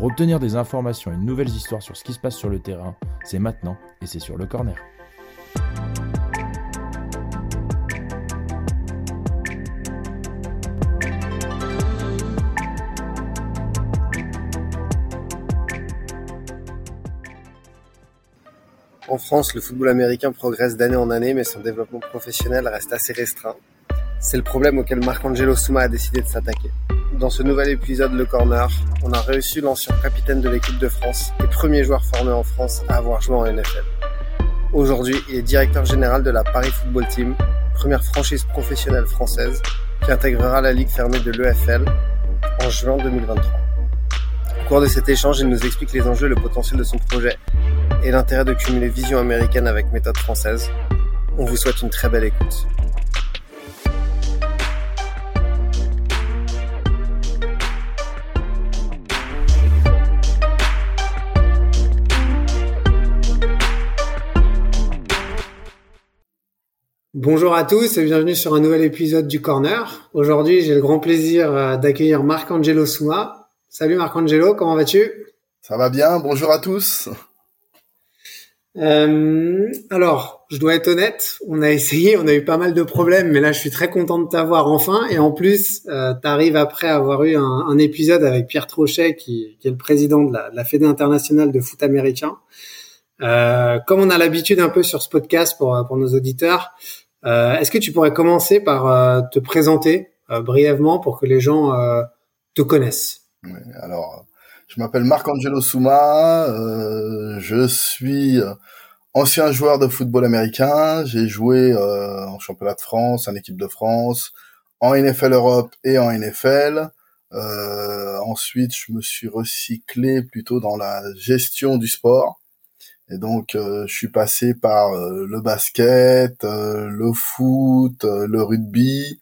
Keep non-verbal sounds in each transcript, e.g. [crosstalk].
Pour obtenir des informations et de nouvelles histoires sur ce qui se passe sur le terrain, c'est maintenant et c'est sur le corner. En France, le football américain progresse d'année en année, mais son développement professionnel reste assez restreint. C'est le problème auquel Marcangelo Souma a décidé de s'attaquer. Dans ce nouvel épisode Le Corner, on a reçu l'ancien capitaine de l'équipe de France et premier joueur formé en France à avoir joué en NFL. Aujourd'hui, il est directeur général de la Paris Football Team, première franchise professionnelle française qui intégrera la ligue fermée de l'EFL en juin 2023. Au cours de cet échange, il nous explique les enjeux et le potentiel de son projet et l'intérêt de cumuler vision américaine avec méthode française. On vous souhaite une très belle écoute. Bonjour à tous et bienvenue sur un nouvel épisode du Corner. Aujourd'hui, j'ai le grand plaisir euh, d'accueillir Marc-Angelo Souma. Salut Marc-Angelo, comment vas-tu? Ça va bien, bonjour à tous. Euh, alors, je dois être honnête, on a [laughs] essayé, on a eu pas mal de problèmes, mais là, je suis très content de t'avoir enfin. Et en plus, euh, tu arrives après avoir eu un, un, épisode avec Pierre Trochet, qui, qui est le président de la, de la Fédé internationale de foot américain. Euh, comme on a l'habitude un peu sur ce podcast pour, pour nos auditeurs, est-ce que tu pourrais commencer par euh, te présenter euh, brièvement pour que les gens te connaissent? Alors, je m'appelle Marc-Angelo Souma, je suis ancien joueur de football américain, j'ai joué en championnat de France, en équipe de France, en NFL Europe et en NFL. Euh, ensuite, je me suis recyclé plutôt dans la gestion du sport. Et donc, euh, je suis passé par euh, le basket, euh, le foot, le rugby.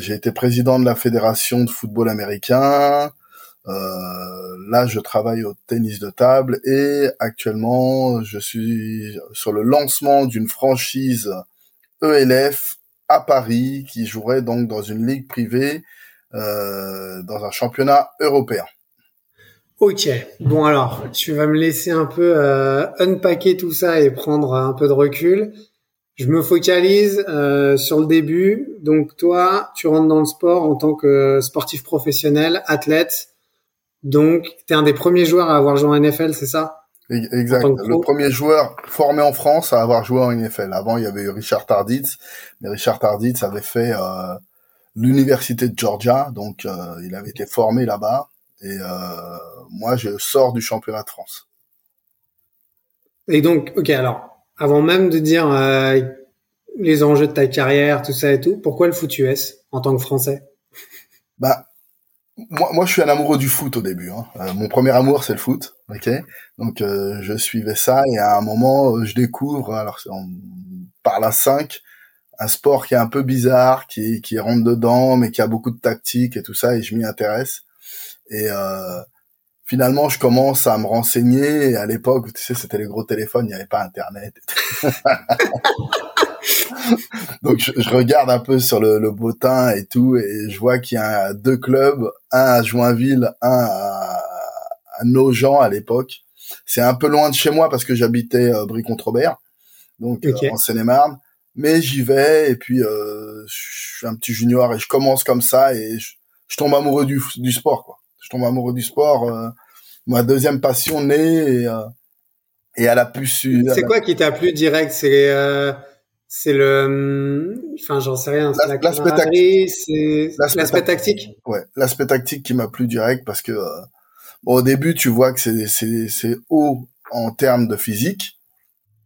j'ai été président de la fédération de football américain. là, je travaille au tennis de table et actuellement, je suis sur le lancement d'une franchise ELF à Paris qui jouerait donc dans une ligue privée dans un championnat européen. Ok, bon alors, tu vas me laisser un peu euh, unpacker tout ça et prendre un peu de recul. Je me focalise euh, sur le début. Donc toi, tu rentres dans le sport en tant que sportif professionnel, athlète. Donc, tu es un des premiers joueurs à avoir joué en NFL, c'est ça? Exact. Le premier joueur formé en France à avoir joué en NFL. Avant, il y avait eu Richard Tarditz, mais Richard Tarditz avait fait euh, l'université de Georgia, donc euh, il avait été formé là-bas. Et euh, moi, je sors du championnat de France. Et donc, ok, alors, avant même de dire euh, les enjeux de ta carrière, tout ça et tout, pourquoi le foot US en tant que Français? Bah, moi, moi, je suis un amoureux du foot au début. Hein. Euh, mon premier amour, c'est le foot, ok? Donc, euh, je suivais ça et à un moment, euh, je découvre, alors on parle à 5, un sport qui est un peu bizarre, qui, qui rentre dedans, mais qui a beaucoup de tactique et tout ça, et je m'y intéresse. Et euh, finalement, je commence à me renseigner. Et à l'époque, tu sais, c'était les gros téléphones, il n'y avait pas Internet. [laughs] Donc, je, je, regarde un peu sur le, le bottin et tout, et je vois qu'il y a deux clubs, un à Joinville, un à, à Nogent à l'époque. C'est un peu loin de chez moi parce que j'habitais euh, Brie-Contrebert, donc okay. euh, en Seine-et-Marne. Mais j'y vais et puis euh, je suis un petit junior et je commence comme ça et je, je tombe amoureux du, du sport quoi je tombe amoureux du sport. Euh, ma deuxième passion naît et, euh, et elle a pu su. C'est quoi qui t'a plu direct? C'est euh, c'est le, enfin j'en sais rien. L'aspect tactique. L'aspect tactique? Ouais, l'aspect tactique qui m'a plu direct parce que bon, au début tu vois que c'est c'est c'est haut en termes de physique,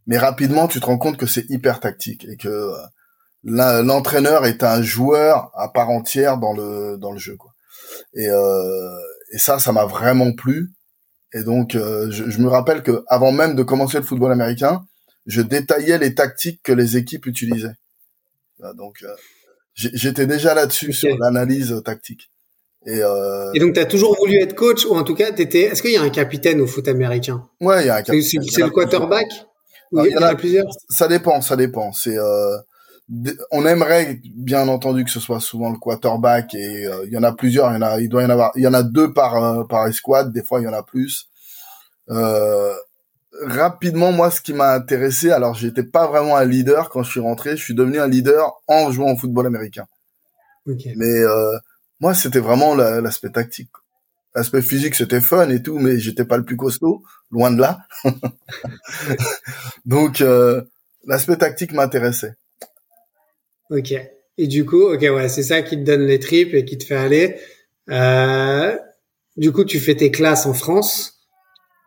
mais rapidement tu te rends compte que c'est hyper tactique et que l'entraîneur est un joueur à part entière dans le dans le jeu quoi. Et, euh, et ça, ça m'a vraiment plu. Et donc, euh, je, je, me rappelle que avant même de commencer le football américain, je détaillais les tactiques que les équipes utilisaient. Donc, euh, j'étais déjà là-dessus sur l'analyse tactique. Et, euh... et donc, tu as toujours voulu être coach, ou en tout cas, t'étais. Est-ce qu'il y a un capitaine au foot américain? Ouais, il y a un capitaine. C'est le quarterback? Il y, en a, plusieurs? Ça dépend, ça dépend. C'est euh, on aimerait bien entendu que ce soit souvent le quarterback et euh, il y en a plusieurs. Il y en a, il doit y en avoir. Il y en a deux par euh, par escouade. Des fois, il y en a plus. Euh, rapidement, moi, ce qui m'a intéressé, alors j'étais pas vraiment un leader quand je suis rentré. Je suis devenu un leader en jouant au football américain. Mais euh, moi, c'était vraiment l'aspect tactique. L'aspect physique, c'était fun et tout, mais j'étais pas le plus costaud, loin de là. [laughs] Donc, euh, l'aspect tactique m'intéressait. Ok. Et du coup, ok, ouais, c'est ça qui te donne les tripes et qui te fait aller. Euh, du coup, tu fais tes classes en France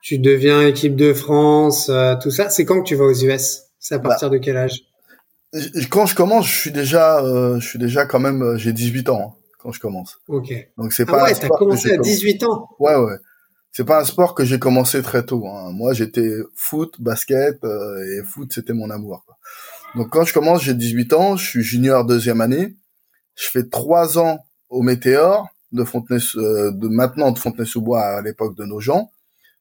tu deviens équipe de France, euh, tout ça. C'est quand que tu vas aux US C'est à bah, partir de quel âge? Quand je commence, je suis déjà, euh, je suis déjà quand même, euh, j'ai 18 ans hein, quand je commence. Ok. Donc c'est ah pas. Ouais, t'as commencé à 18 ans. Ouais, ouais. C'est pas un sport que j'ai commencé très tôt. Hein. Moi, j'étais foot, basket et foot, c'était mon amour. Quoi. Donc quand je commence, j'ai 18 ans, je suis junior deuxième année. Je fais trois ans au Météor de Fontenay, de maintenant de Fontenay-sous-Bois à l'époque de nos gens.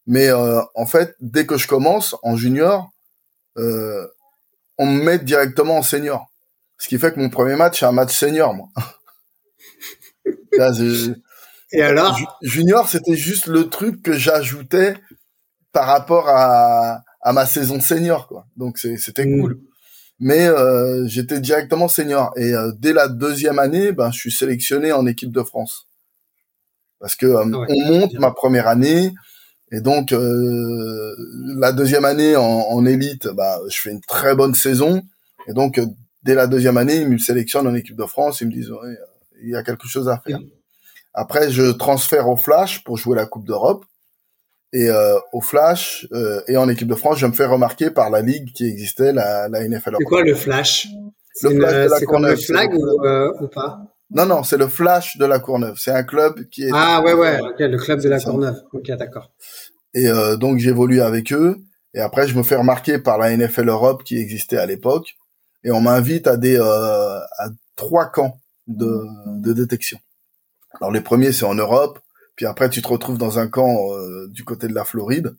Mais euh, en fait, dès que je commence en junior, euh, on me met directement en senior. Ce qui fait que mon premier match, c'est un match senior, moi. [laughs] Et alors? Junior, c'était juste le truc que j'ajoutais par rapport à, à ma saison senior, quoi. Donc c'était mm. cool. Mais euh, j'étais directement senior. Et euh, dès la deuxième année, ben, je suis sélectionné en équipe de France. Parce que euh, on monte ma première année, et donc euh, la deuxième année en, en, élite, bah, je fais une très bonne saison. Et donc dès la deuxième année, ils me sélectionnent en équipe de France. Ils me disent ouais, il y a quelque chose à faire. Après, je transfère au Flash pour jouer la Coupe d'Europe. Et euh, au Flash euh, et en équipe de France, je me fais remarquer par la ligue qui existait, la, la NFL. C'est quoi le Flash? Le Flash C'est comme le flag ou, euh, ou pas? Non, non, c'est le Flash de la Courneuve. C'est un club qui est... Ah ouais, ouais, ok, le club de la Courneuve. Ok, d'accord. Et euh, donc j'évolue avec eux. Et après, je me fais remarquer par la NFL Europe qui existait à l'époque. Et on m'invite à des euh, à trois camps de, de détection. Alors les premiers, c'est en Europe. Puis après, tu te retrouves dans un camp euh, du côté de la Floride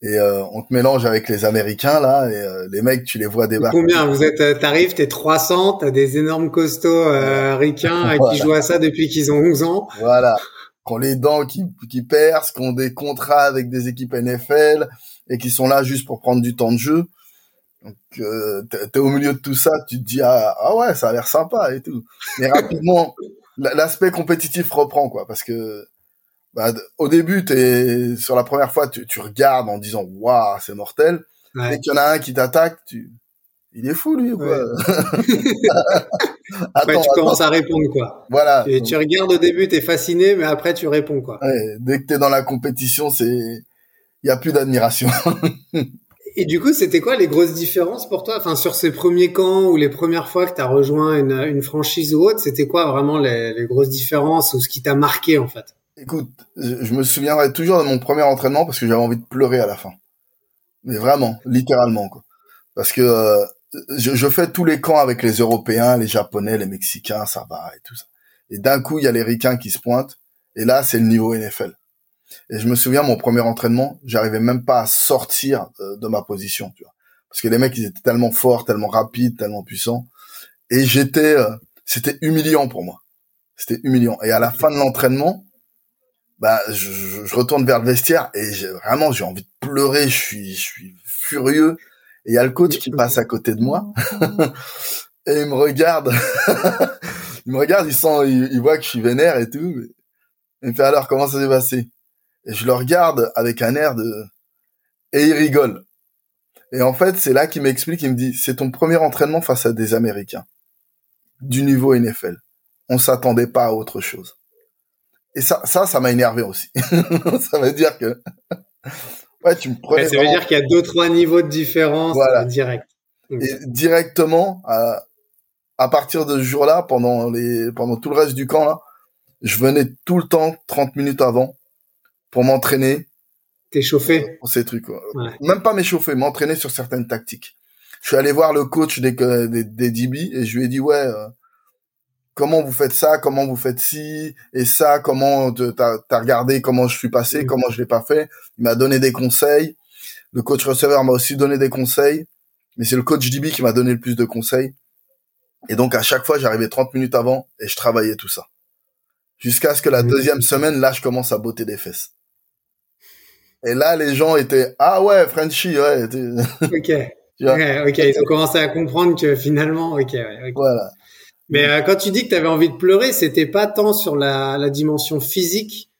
et euh, on te mélange avec les Américains là et euh, les mecs tu les vois débarquer. Combien vous êtes euh, t'arrives t'es 300 t'as des énormes costauds euh, ricains qui jouent à ça depuis qu'ils ont 11 ans. Voilà. Qui ont les dents qui qui percent, qui ont des contrats avec des équipes NFL et qui sont là juste pour prendre du temps de jeu. Donc euh, t'es au milieu de tout ça, tu te dis ah, ah ouais ça a l'air sympa et tout. Mais rapidement [laughs] l'aspect compétitif reprend quoi parce que bah, au début, t'es sur la première fois, tu, tu regardes en disant waouh, c'est mortel. Ouais. Dès qu'il y en a un qui t'attaque, tu il est fou lui ou quoi? [laughs] Attends, tu commences à répondre quoi. Voilà. Et tu regardes au début, t'es fasciné, mais après tu réponds quoi. Ouais, dès que t'es dans la compétition, c'est il y a plus d'admiration. [laughs] Et du coup, c'était quoi les grosses différences pour toi? Enfin, sur ces premiers camps ou les premières fois que tu as rejoint une, une franchise ou autre, c'était quoi vraiment les, les grosses différences ou ce qui t'a marqué en fait? Écoute, je me souviendrai toujours de mon premier entraînement parce que j'avais envie de pleurer à la fin. Mais vraiment, littéralement, quoi. Parce que euh, je, je, fais tous les camps avec les Européens, les Japonais, les Mexicains, ça va et tout ça. Et d'un coup, il y a les Ricains qui se pointent. Et là, c'est le niveau NFL. Et je me souviens, mon premier entraînement, j'arrivais même pas à sortir euh, de ma position, tu vois. Parce que les mecs, ils étaient tellement forts, tellement rapides, tellement puissants. Et j'étais, euh, c'était humiliant pour moi. C'était humiliant. Et à la fin de l'entraînement, bah je, je, retourne vers le vestiaire et j'ai, vraiment j'ai envie de pleurer, je suis je suis furieux et il y a le coach qui passe à côté de moi [laughs] et il me regarde [laughs] il me regarde, il sent il, voit que je suis vénère et tout. Il me fait alors comment ça s'est passé? Et je le regarde avec un air de et il rigole. Et en fait, c'est là qu'il m'explique, il me dit c'est ton premier entraînement face à des américains du niveau NFL. On s'attendait pas à autre chose. Et ça, ça, ça m'a énervé aussi. [laughs] ça veut dire que, ouais, tu me prenais. ça veut dire qu'il y a deux, trois niveaux de différence voilà. direct. Et directement, à, à partir de ce jour-là, pendant les, pendant tout le reste du camp, là, je venais tout le temps 30 minutes avant pour m'entraîner. T'échauffer. Pour ces trucs, quoi. Ouais. Même pas m'échauffer, m'entraîner sur certaines tactiques. Je suis allé voir le coach des des, des DB et je lui ai dit ouais. Euh, comment vous faites ça, comment vous faites ci et ça, comment t'as as regardé comment je suis passé, comment je l'ai pas fait. Il m'a donné des conseils. Le coach receveur m'a aussi donné des conseils, mais c'est le coach DB qui m'a donné le plus de conseils. Et donc à chaque fois, j'arrivais 30 minutes avant et je travaillais tout ça. Jusqu'à ce que la deuxième semaine, là, je commence à botter des fesses. Et là, les gens étaient ah ouais, Frenchy, ouais. ok. [laughs] ok, ils ont commencé à comprendre que finalement, ok. Voilà. Mais euh, quand tu dis que tu avais envie de pleurer, c'était pas tant sur la, la dimension physique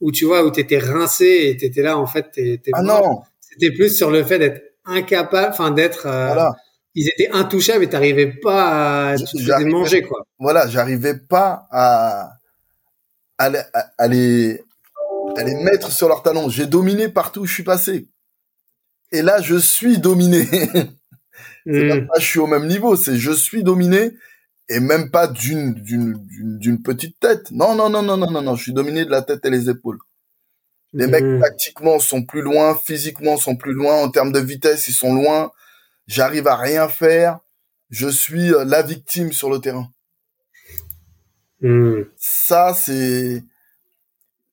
où tu vois où t'étais rincé et t'étais là en fait. T'es, ah non. C'était plus sur le fait d'être incapable, enfin d'être. Euh, voilà ils étaient intouchables et t'arrivais pas à te manger quoi. Voilà, j'arrivais pas à, à, à, les à les mettre sur leurs talons. J'ai dominé partout où je suis passé. Et là, je suis dominé. [laughs] c'est hmm. pas je suis au même niveau, c'est je suis dominé et même pas d'une d'une d'une petite tête. Non non non non non non non, je suis dominé de la tête et les épaules. Les mecs tactiquement sont plus loin, physiquement sont plus loin, en termes de vitesse ils sont loin, j'arrive à rien faire, je suis euh, la victime sur le terrain. Hmm. Ça, c'est,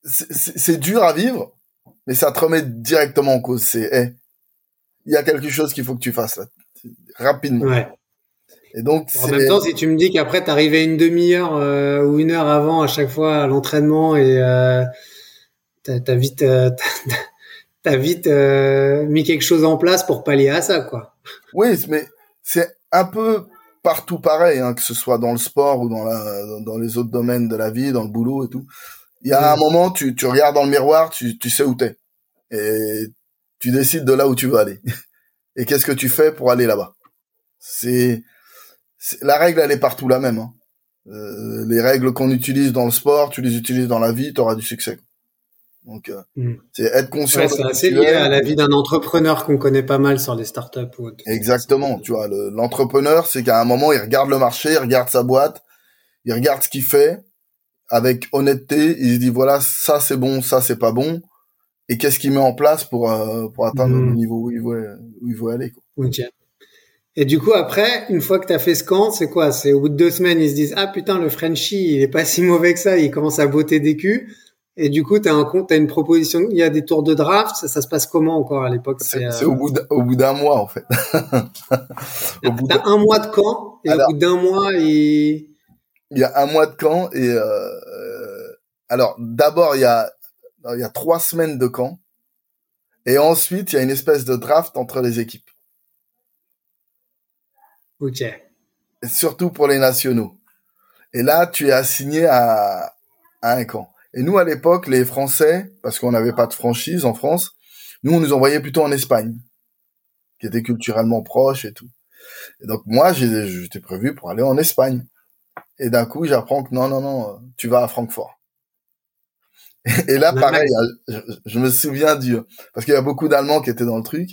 c'est dur à vivre, mais ça te remet directement en cause. C'est, hey, il y a quelque chose qu'il faut que tu fasses là, rapidement. Ouais. Et donc, en même temps, si tu me dis qu'après t'arrivais une demi-heure euh, ou une heure avant à chaque fois à l'entraînement et euh, t'as vite, euh, [laughs] t'as vite euh, mis quelque chose en place pour pallier à ça, quoi. Oui, mais c'est un peu partout pareil, hein, que ce soit dans le sport ou dans, la, dans les autres domaines de la vie, dans le boulot et tout. Il y a un moment, tu, tu regardes dans le miroir, tu, tu sais où t'es. Et tu décides de là où tu veux aller. [laughs] Et qu'est-ce que tu fais pour aller là-bas? C'est la règle, elle est partout la même. Hein. Euh, les règles qu'on utilise dans le sport, tu les utilises dans la vie, tu auras du succès. Donc, euh, hmm. c'est être conscient. c'est assez lié à la vie d'un entrepreneur qu'on connaît pas mal sur les startups. Ou Exactement. Tu vois, l'entrepreneur, c'est qu'à un moment, il regarde le marché, il regarde sa boîte, il regarde ce qu'il fait avec honnêteté. Il se dit voilà, ça c'est bon, ça c'est pas bon. Et qu'est-ce qu'il met en place pour euh, pour atteindre le hmm. niveau où il veut où il veut aller. Quoi. Et du coup, après, une fois que tu as fait ce camp, c'est quoi? C'est au bout de deux semaines, ils se disent ah putain, le Frenchie, il est pas si mauvais que ça. Il commence à botter des culs. Et du coup, tu as, as, une proposition, il y a des tours de draft, ça, ça se passe comment encore à l'époque? C'est euh... au bout d'un mois en fait. [laughs] au bout un mois de camp, et au bout d'un mois, il... il y a un mois de camp, et euh... alors d'abord, il y a, il y a trois semaines de camp, et ensuite, il y a une espèce de draft entre les équipes. Ok. Surtout pour les nationaux. Et là, tu es assigné à, à un camp. Et nous, à l'époque, les Français, parce qu'on n'avait pas de franchise en France, nous, on nous envoyait plutôt en Espagne, qui était culturellement proche et tout. Et donc, moi, j'étais prévu pour aller en Espagne. Et d'un coup, j'apprends que non, non, non, tu vas à Francfort. Et là, pareil, je, me souviens du, parce qu'il y a beaucoup d'Allemands qui étaient dans le truc,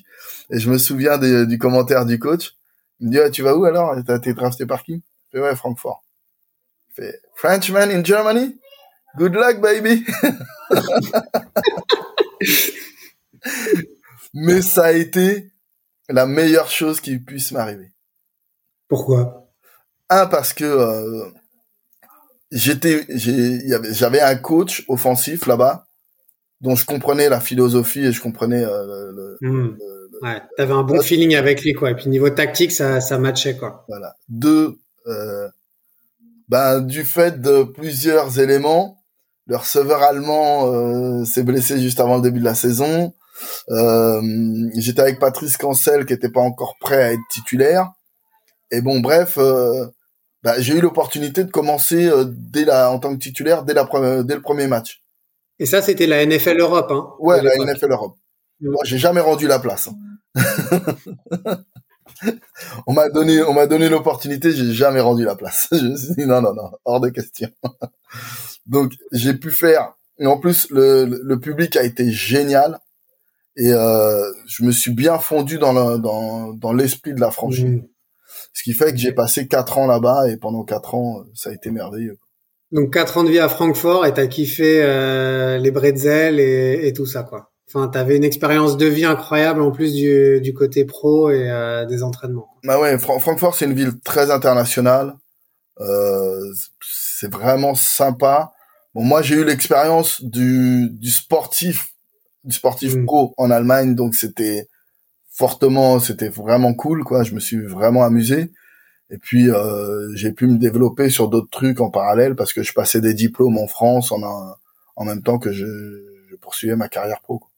et je me souviens du commentaire du coach. Il me dit, tu vas où alors? Été drafté par qui? Je fais, ouais, Francfort. Il fait, Frenchman in Germany? Good luck, baby. [laughs] Mais ça a été la meilleure chose qui puisse m'arriver. Pourquoi? Un parce que euh, j'étais, j'avais un coach offensif là-bas dont je comprenais la philosophie et je comprenais euh, le, hmm. Ouais, t'avais un bon feeling avec lui quoi. Et puis niveau tactique, ça, ça matchait quoi. Voilà. Deux, euh, ben du fait de plusieurs éléments, le receveur allemand euh, s'est blessé juste avant le début de la saison. Euh, J'étais avec Patrice Cancel qui était pas encore prêt à être titulaire. Et bon, bref, euh, bah, j'ai eu l'opportunité de commencer euh, dès la, en tant que titulaire dès, la, dès le premier match. Et ça, c'était la NFL Europe, hein Ouais, la NFL Europe. Mm. Moi, j'ai jamais rendu la place. Hein. [laughs] on m'a donné, on m'a donné l'opportunité, j'ai jamais rendu la place. [laughs] Je me suis dit, non, non, non, hors de question. [laughs] Donc j'ai pu faire. Et en plus, le, le public a été génial. Et euh, je me suis bien fondu dans le, dans, dans l'esprit de la franchise. Mmh. Ce qui fait que j'ai passé quatre ans là-bas et pendant quatre ans, ça a été merveilleux. Donc quatre ans de vie à Francfort et t'as kiffé euh, les bretzels et, et tout ça quoi. Enfin, t'avais une expérience de vie incroyable en plus du, du côté pro et euh, des entraînements. Bah ouais, Francfort c'est une ville très internationale. Euh, c'est vraiment sympa. Bon, moi j'ai eu l'expérience du, du sportif, du sportif mm. pro en Allemagne, donc c'était fortement, c'était vraiment cool quoi. Je me suis vraiment amusé. Et puis euh, j'ai pu me développer sur d'autres trucs en parallèle parce que je passais des diplômes en France en en même temps que je, je poursuivais ma carrière pro. Quoi.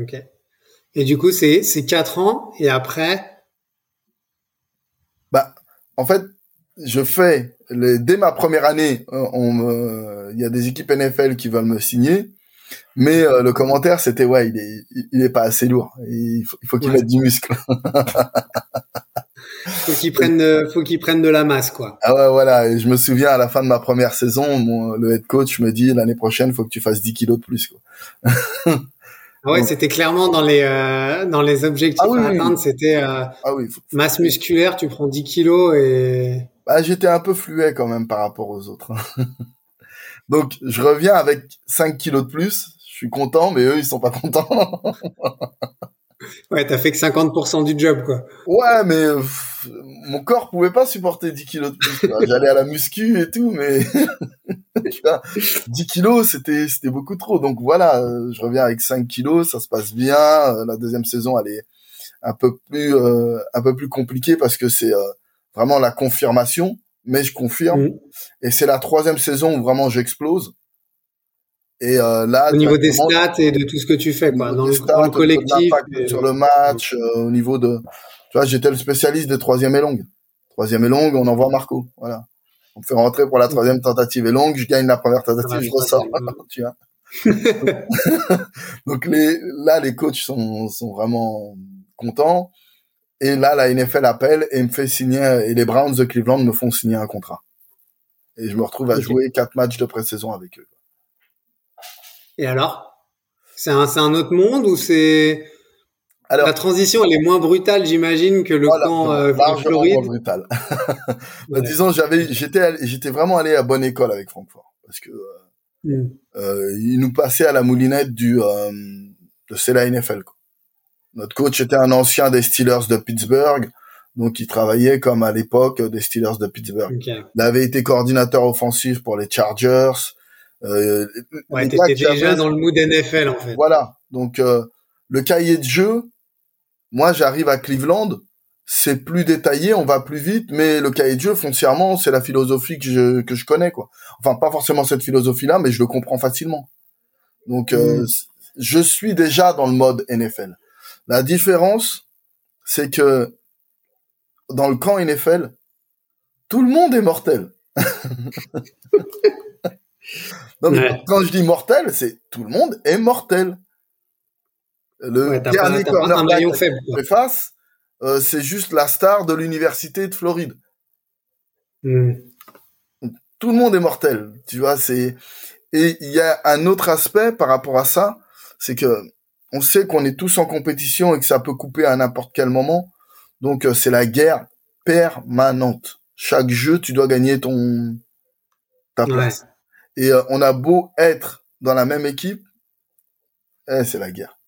Ok. Et du coup, c'est c'est quatre ans et après? Bah, en fait, je fais les, dès ma première année, euh, on il y a des équipes NFL qui veulent me signer, mais euh, le commentaire c'était ouais, il est il est pas assez lourd, il faut, il faut qu'il mette du muscle. [laughs] faut qu'il prenne de, faut qu'il prenne de la masse quoi. Ah ouais voilà, et je me souviens à la fin de ma première saison, mon, le head coach me dit l'année prochaine, faut que tu fasses 10 kilos de plus quoi. [laughs] Ah ouais, c'était clairement dans les euh, dans les objectifs ah à atteindre, c'était euh, ah oui, masse musculaire, tu prends 10 kilos et. Bah, j'étais un peu fluet quand même par rapport aux autres. [laughs] Donc je reviens avec 5 kilos de plus, je suis content, mais eux ils sont pas contents. [laughs] Ouais, t'as fait que 50% du job, quoi. Ouais, mais mon corps pouvait pas supporter 10 kilos de plus. J'allais à la muscu et tout, mais [laughs] 10 kilos, c'était c'était beaucoup trop. Donc voilà, euh, je reviens avec 5 kilos, ça se passe bien. Euh, la deuxième saison, elle est un peu plus euh, un peu plus compliquée parce que c'est vraiment la confirmation, mais je confirme. Et c'est la troisième saison où vraiment j'explose. Et euh, là, au niveau des stats et de tout ce que tu fais, quoi, dans, le, stats, collectif, sur le match, euh, au niveau de, tu vois, j'étais le spécialiste des troisième et longue. Troisième et longue, on envoie Marco, voilà. On me fait rentrer pour la troisième tentative et longue, je gagne la première tentative, je ressors, [laughs] tu vois. [laughs] Donc les, là, les coachs sont, sont vraiment contents. Et là, la NFL appelle et me fait signer, et les Browns de Cleveland me font signer un contrat. Et je me retrouve à jouer quatre matchs de pré-saison avec eux. Et alors? C'est un, un autre monde ou c'est alors, la transition, elle est moins brutale, j'imagine, que le camp euh, Floride. Moins brutale. [laughs] bah, Disons, j'avais, j'étais, j'étais vraiment allé à bonne école avec Francfort parce que euh, hmm. euh, il nous passait à la moulinette du euh, de c'est la NFL. Quoi. Notre coach était un ancien des Steelers de Pittsburgh, donc il travaillait comme à l'époque des Steelers de Pittsburgh. Il avait été coordinateur offensif pour les Chargers. Euh, ouais, t'étais déjà dans le mood NFL en fait. Voilà. Donc euh, le cahier de jeu, moi j'arrive à Cleveland, c'est plus détaillé, on va plus vite, mais le cahier de jeu foncièrement, c'est la philosophie que je que je connais quoi. Enfin pas forcément cette philosophie là, mais je le comprends facilement. Donc euh, mm. je suis déjà dans le mode NFL. La différence, c'est que dans le camp NFL, tout le monde est mortel. [laughs] Non, mais quand je dis mortel, c'est tout le monde est mortel. Le dernier cornerback que face, euh, c'est juste la star de l'université de Floride. Hmm. Tout le monde est mortel, tu vois. C'est et il y a un autre aspect par rapport à ça, c'est que on sait qu'on est tous en compétition et que ça peut couper à n'importe quel moment. Donc euh, c'est la guerre permanente. Chaque jeu, tu dois gagner ton ta place. Et euh, on a beau être dans la même équipe, eh, c'est la guerre.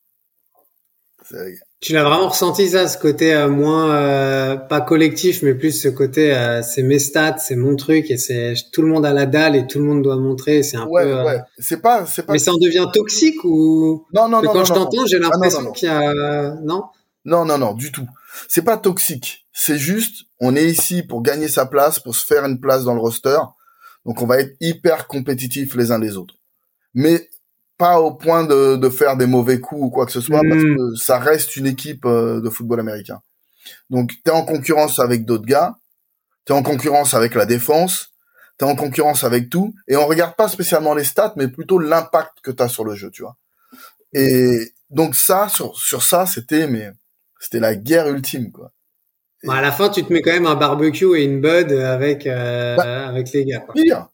Tu l'as vraiment ressenti ça, ce côté euh, moins euh, pas collectif, mais plus ce côté c'est mes stats, c'est mon truc et c'est tout le monde a la dalle et tout le monde doit montrer. C'est un ouais, peu. Ouais. C'est pas, c'est pas. Mais ça en devient toxique ou Non, non, non. Quand non, je t'entends, j'ai ah, l'impression qu'il y a non? Non, non, non, du tout. C'est pas toxique. C'est juste, on est ici pour gagner sa place, pour se faire une place dans le roster. Donc on va être hyper compétitifs les uns les autres. Mais pas au point de, de faire des mauvais coups ou quoi que ce soit, parce hmm. que ça reste une équipe euh, de football américain. Donc tu es en concurrence avec d'autres gars, tu es en concurrence avec la défense, tu es en concurrence avec tout, et on regarde pas spécialement les stats, mais plutôt l'impact que tu as sur le jeu, tu vois. Et donc ça, sur, sur ça, c'était mais c'était la guerre ultime, quoi à la fin, tu te mets quand même un barbecue et une bud avec euh, bah, avec les gars. Quoi. Pire,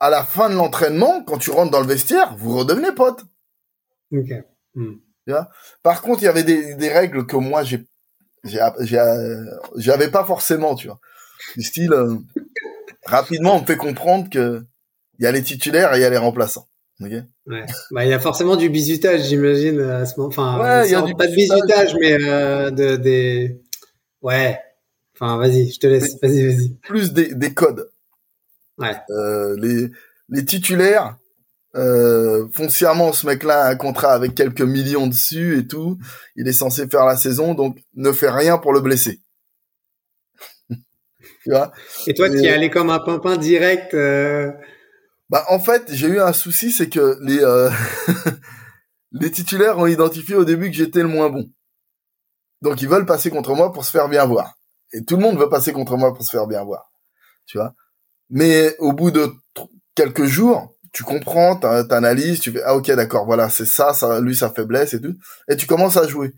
à la fin de l'entraînement, quand tu rentres dans le vestiaire, vous redevenez potes. Ok. Hmm. Par contre, il y avait des, des règles que moi j'ai j'avais pas forcément, tu vois. Du style, euh, rapidement, on me fait comprendre que il y a les titulaires et il y a les remplaçants. Ok? Ouais. Bah, il y a forcément du bisutage, j'imagine, à ce moment. Enfin, Ouais, il y a sans- du pas de bizutage. bisutage, mais euh, de des. Ouais. Enfin, vas-y, je te laisse. Vas-y, vas-y. Plus des, des codes. Ouais. Euh, les, les titulaires, euh, foncièrement, ce mec-là a un contrat avec quelques millions dessus et tout. Il est censé faire la saison, donc ne fait rien pour le blesser. [laughs] tu vois? Et toi, qui Et- es allé comme un pimpin direct. euh, Bah en fait, j'ai eu un souci, c'est que les euh, [laughs] les titulaires ont identifié au début que j'étais le moins bon. Donc ils veulent passer contre moi pour se faire bien voir. Et tout le monde veut passer contre moi pour se faire bien voir. Tu vois? Mais au bout de quelques jours, tu comprends, t'analyses, tu fais ah OK, d'accord, voilà, c'est ça, ça lui sa faiblesse et tout et tu commences à jouer.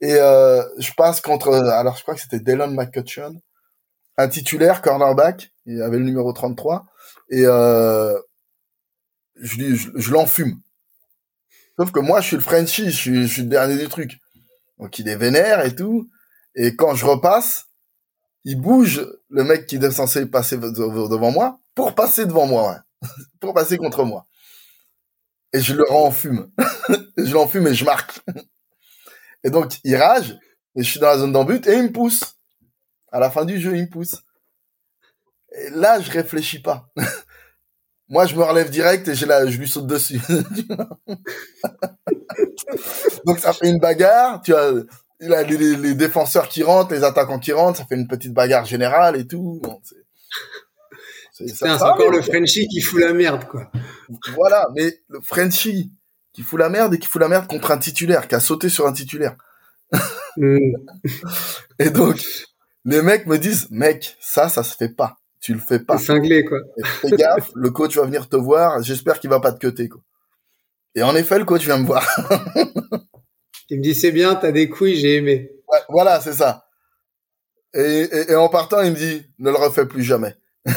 Et euh, je passe contre alors je crois que c'était Dylan McCutcheon, un titulaire cornerback, il avait le numéro 33 et euh, je, je, je l'enfume. Sauf que moi, je suis le Frenchie, je suis, je suis le dernier du truc. Donc il est vénère et tout. Et quand je repasse, il bouge le mec qui est censé passer de- de- devant moi pour passer devant moi, [laughs] pour passer contre moi. Et je le rends en fume. [laughs] je l'enfume et je marque. [laughs] et donc il rage, et je suis dans la zone d'embut et il me pousse. À la fin du jeu, il me pousse. Et là, je réfléchis pas. Moi, je me relève direct et j'ai la, je lui saute dessus. [laughs] Donc, ça fait une bagarre. Tu as les, les- les défenseurs qui rentrent, les attaquants qui rentrent. Ça fait une petite bagarre générale et tout. Bon, c'est- encore le Frenchie qui fout la merde, quoi. Voilà, mais le Frenchie qui fout la merde et qui fout la merde contre un titulaire, qui a sauté sur un titulaire. Hmm. [laughs] Et donc, les mecs me disent, mec, ça, ça se fait pas. Tu le fais pas. C'est cinglé, quoi. Et fais gaffe, le coach va venir te voir. J'espère qu'il va pas te cuter, quoi. Et en effet, le coach vient me voir. [laughs] Il me dit, c'est bien, t'as des couilles, j'ai aimé. Ouais, voilà, c'est ça. Et, et, et en partant, il me dit, ne le refais plus jamais. [laughs]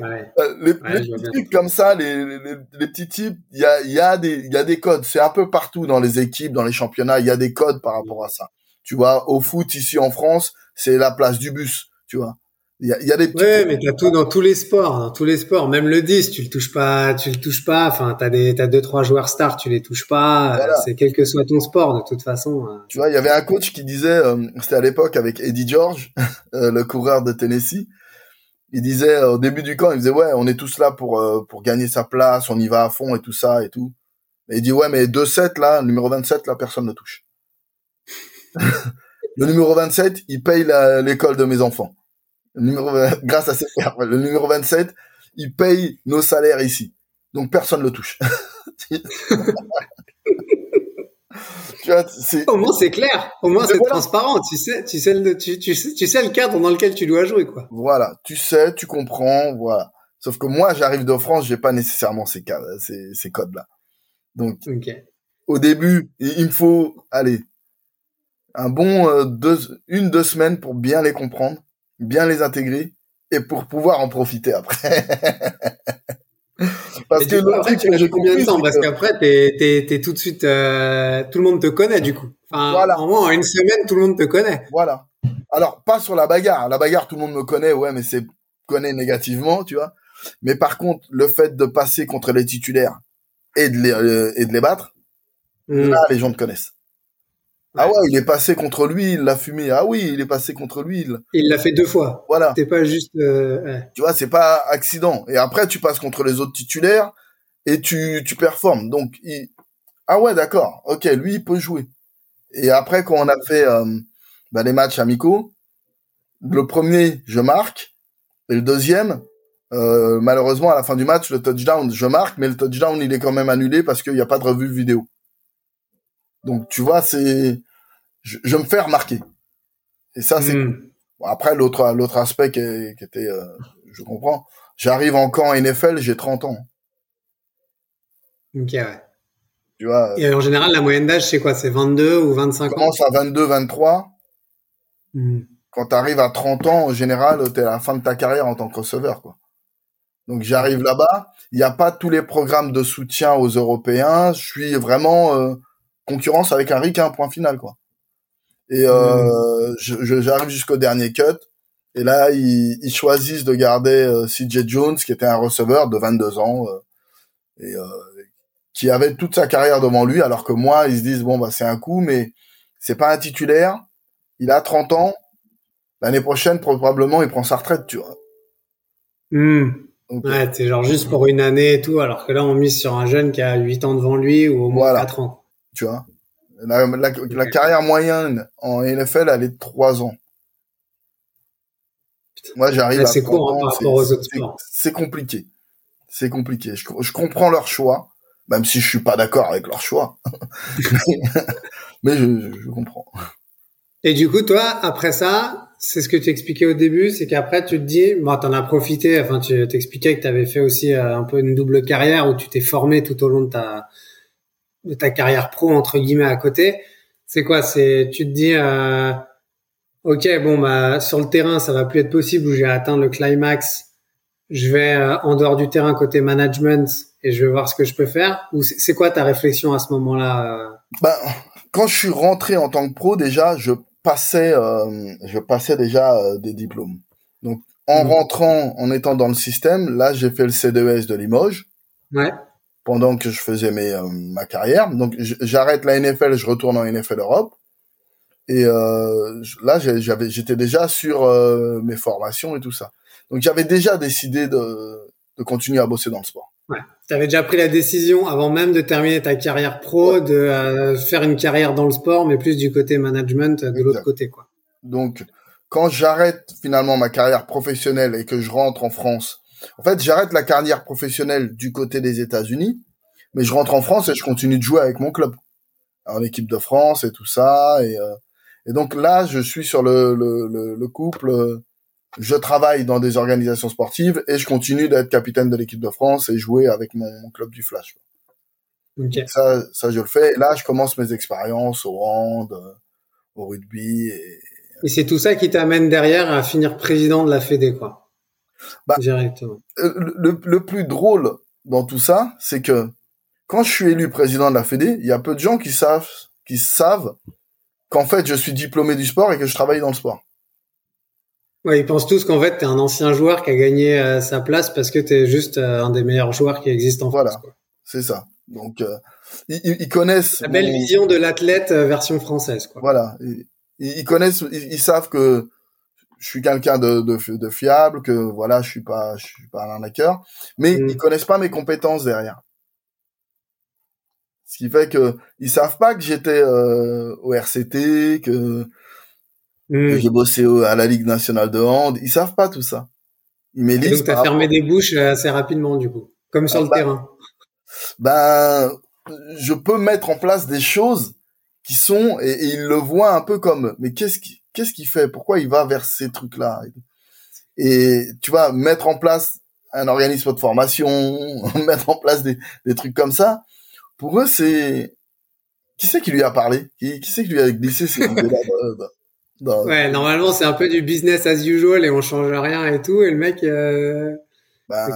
Ouais. Euh, Les, Ouais, petits comme ça, les, les, les petits types, il y a, il y, a des, il y a des codes. C'est un peu partout dans les équipes, dans les championnats, il y a des codes par rapport à ça. Tu vois, au foot, ici en France, c'est la place du bus, tu vois. Il y a, y a des petits Ouais, mais t'as tout dans tous les sports, dans tous les sports. Même le 10, tu le touches pas, tu le touches pas. Enfin, t'as des, t'as deux, trois joueurs stars, tu les touches pas. Voilà. C'est quel que soit ton sport, de toute façon. euh. Tu vois, il y avait un coach qui disait, euh, c'était à l'époque avec Eddie George, [laughs] euh, le coureur de Tennessee. Il disait euh, au début du camp, il disait ouais, on est tous là pour euh, pour gagner sa place, on y va à fond et tout ça et tout. Et il dit ouais, mais 2-7 là, numéro 27 là, personne ne touche. [laughs] le numéro 27, il paye l'école de mes enfants. Le numéro [laughs] grâce à ses frères. Le numéro 27, il paye nos salaires ici. Donc personne le touche. [laughs] tu vois, c'est Au moins, c'est clair. Au moins, c'est voilà. transparent. Tu sais, tu sais le, tu, tu sais, tu sais le cadre dans lequel tu dois jouer, quoi. Voilà, tu sais, tu comprends, voilà. Sauf que moi, j'arrive de France, j'ai pas nécessairement ces cas, ces, ces codes-là. Donc, au début, il, il me faut, allez, un bon euh, deux, une deux semaines pour bien les comprendre, bien les intégrer et pour pouvoir en profiter après. Parce que coup, après, tu combien de temps Parce qu'après, t'es, t'es, t'es tout de suite, euh, tout le monde te connaît, du coup. Enfin, Voilà. au moins, en une semaine, tout le monde te connaît. Voilà. Alors, pas sur la bagarre. La bagarre, tout le monde me connaît, ouais, mais c'est connaît négativement, tu vois. Mais par contre, le fait de passer contre les titulaires et de les, euh, et de les battre, Hmm. là, les gens te connaissent. Ah ouais, il est passé contre lui, il l'a fumé. Ah oui, il est passé contre lui. il- Il l'a fait deux fois. Voilà. T'es pas juste, euh, ouais. Tu vois, c'est pas accident. Et après, tu passes contre les autres titulaires et tu, tu performes. Donc, il... ah ouais, d'accord. Ok, lui, il peut jouer. Et après, quand on a fait euh, bah, les matchs amicaux, le premier, je marque. Et le deuxième, euh, malheureusement, à la fin du match, le touchdown, je marque, mais le touchdown, il est quand même annulé parce qu'il n'y a pas de revue vidéo. Donc, tu vois, c'est... Je, je me fais remarquer. Et ça, c'est Hmm. Bon, après, l'autre, l'autre aspect qui, est- qui était, euh, je comprends. J'arrive en camp NFL, j'ai 30 ans. Ok, ouais. Tu vois, Et en général, la moyenne d'âge, c'est quoi? C'est 22 ou tu 25 ans? commences à 22, 23. Hmm. Quand tu arrives à 30 ans, en général, t'es à la fin de ta carrière en tant que receveur, quoi. Donc, j'arrive là-bas. Il n'y a pas tous les programmes de soutien aux Européens. Je suis vraiment, euh, concurrence avec un RIC, un point final, quoi. Et, euh, je- je- j'arrive jusqu'au dernier cut. Et là, ils, ils choisissent de garder euh, CJ Jones, qui était un receveur de 22 ans euh, et euh, qui avait toute sa carrière devant lui, alors que moi, ils se disent bon bah c'est un coup, mais c'est pas un titulaire. Il a 30 ans. L'année prochaine, probablement, il prend sa retraite, tu vois. Hmm. ouais, c'est genre juste pour une année et tout, alors que là, on mise sur un jeune qui a 8 ans devant lui ou au moins 4 ans. Tu vois. La, la, la, carrière moyenne en NFL, elle est de 3 ans. Moi, j'arrive à. C'est court par rapport aux autres sports? C'est compliqué. C'est compliqué. Je, je, comprends leur choix, même si je suis pas d'accord avec leur choix. [laughs] mais je, je, comprends. Et du coup, toi, après ça, c'est ce que tu expliquais au début, c'est qu'après tu te dis, bon, t'en as profité. Enfin, tu t'expliquais que tu avais fait aussi euh, un peu une double carrière où tu t'es formé tout au long de ta de ta carrière pro entre guillemets à côté. C'est quoi? C'est tu te dis. Euh, ok, bon, bah, sur le terrain, ça va plus être possible où j'ai atteint le climax. Je vais euh, en dehors du terrain côté management et je vais voir ce que je peux faire? Ou c'est quoi ta réflexion à ce moment-là euh? bah, quand je suis rentré en tant que pro, déjà, je passais, euh, je passais déjà euh, des diplômes. Donc, en mmh. rentrant, en étant dans le système, là, j'ai fait le CDES de Limoges. Ouais. Pendant que je faisais mes, ma carrière. Donc, j'arrête la NFL, je retourne en NFL Europe. Et euh, là, j'avais, j'étais déjà sur euh, mes formations et tout ça. Donc, j'avais déjà décidé de, de continuer à bosser dans le sport. Ouais. Tu avais déjà pris la décision avant même de terminer ta carrière pro de euh, faire une carrière dans le sport, mais plus du côté management de l'autre côté, quoi. Donc, quand j'arrête finalement ma carrière professionnelle et que je rentre en France, en fait, j'arrête la carrière professionnelle du côté des États-Unis, mais je rentre en France et je continue de jouer avec mon club en équipe de France et tout ça. Et, euh, et donc là, je suis sur le, le, le, couple. Je travaille dans des organisations sportives et je continue d'être capitaine de l'équipe de France et jouer avec mon, club du Flash. Okay. Ça, ça, je le fais. Et là, je commence mes expériences au hand, euh, au rugby. Et, et c'est tout ça qui t'amène derrière à finir président de la Fédé, quoi. Bah, Directement. Euh, le, le plus drôle dans tout ça, c'est que quand je suis élu président de la Fédé, il y a peu de gens qui savent, qui savent qu'en fait je suis diplômé du sport et que je travaille dans le sport. Ouais, ils pensent tous qu'en fait tu es un ancien joueur qui a gagné euh, sa place parce que tu es juste euh, un des meilleurs joueurs qui existent en voilà. France. Voilà, c'est ça. Donc euh, ils, ils, connaissent la belle vision de l'athlète version française. Quoi. Voilà, ils, ils connaissent, ils, savent que je suis quelqu'un de, de, de, fiable, que voilà, je suis pas, je suis pas un arnaqueur, mais mm. ils connaissent pas mes compétences derrière. Ce qui fait que ils savent pas que j'étais euh, au RCT, que, hmm. que j'ai bossé à la Ligue nationale de hand. Ils savent pas tout ça. Ils m'élisent. Donc t'as fermé des bouches euh, assez rapidement du coup, comme sur le bah, terrain. Ben, je peux mettre en place des choses qui sont et, et ils le voient un peu comme mais qu'est-ce qui qu'est-ce qu'il fait? Pourquoi il va vers ces trucs-là? Et tu vois, mettre en place un organisme de formation, [laughs] mettre en place des, des trucs comme ça, pour eux, c'est qui c'est qui lui a parlé? Qui, qui c'est qui lui a glissé ces idées-là Ouais, normalement c'est un peu du business as usual et on change rien et tout. Et le mec, euh... bah,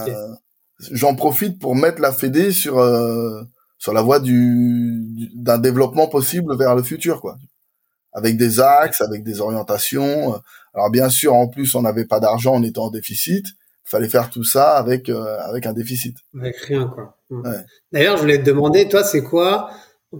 j'en profite pour mettre la Fédé sur euh, sur la voie du d'un développement possible vers le futur, quoi. Avec des axes, avec des orientations. Alors bien sûr, en plus, on n'avait pas d'argent, on était en déficit fallait faire tout ça avec euh, avec un déficit. Avec rien quoi. Ouais. D'ailleurs, je voulais te demander, toi, c'est quoi?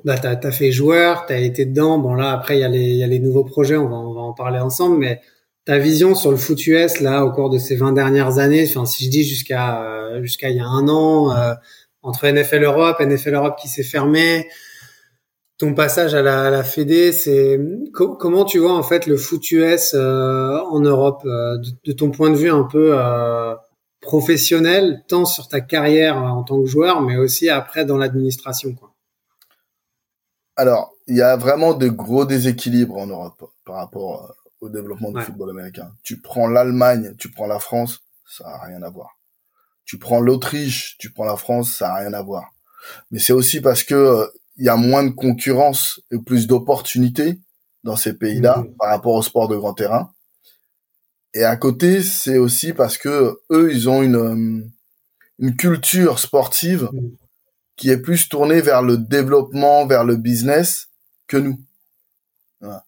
Bah, t'as as fait joueur, t'as été dedans. Bon là, après il y a les il y a les nouveaux projets, on va on va en parler ensemble. Mais ta vision sur le foot US là au cours de ces 20 dernières années, enfin si je dis jusqu'à euh, jusqu'à il y a un an, euh, entre NFL Europe, NFL Europe qui s'est fermé, ton passage à la, à la Fédé, c'est comment tu vois en fait le foot US euh, en Europe euh, de, ton point de vue un peu euh, professionnel, tant sur ta carrière en tant que joueur, mais aussi après dans l'administration quoi? Alors, il y a vraiment de gros déséquilibres en Europe par rapport au développement du football américain. Tu prends l'Allemagne, tu prends la France, ça a rien à voir. Tu prends l'Autriche, tu prends la France, ça a rien à voir. Mais c'est aussi parce que il y a moins de concurrence et plus d'opportunités dans ces pays-là mmh. par rapport au sport de grand terrain. Et à côté, c'est aussi parce que eux, ils ont une euh, une culture sportive mmh. qui est plus tournée vers le développement, vers le business que nous. Voilà.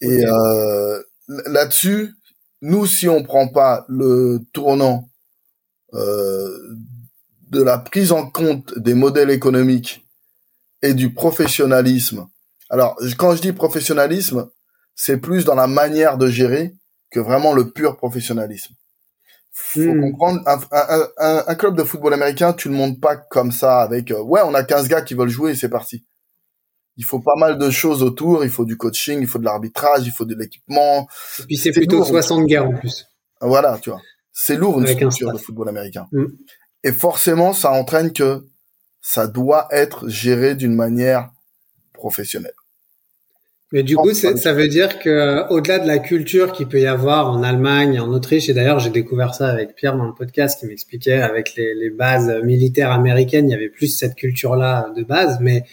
Et euh, là-dessus, nous, si on prend pas le tournant euh, de la prise en compte des modèles économiques et du professionnalisme. Alors, quand je dis professionnalisme, c'est plus dans la manière de gérer que vraiment le pur professionnalisme. Faut Hmm. comprendre, un, un- un- un club de football américain, tu le montes pas comme ça avec, euh, ouais, on a 15 gars qui veulent jouer et c'est parti. Il faut pas mal de choses autour, il faut du coaching, il faut de l'arbitrage, il faut de l'équipement. Et puis c'est plutôt lourd. 60 guerres en plus. Voilà, tu vois. C'est lourd une Avec structure de football américain. Mm. Et forcément, ça entraîne que ça doit être géré d'une manière professionnelle. Mais du coup, ça veut dire que euh, au-delà de la culture qu'il peut y avoir en Allemagne, en Autriche, et d'ailleurs j'ai découvert ça avec Pierre dans le podcast qui m'expliquait avec les, les bases militaires américaines, il y avait plus cette culture-là de base, mais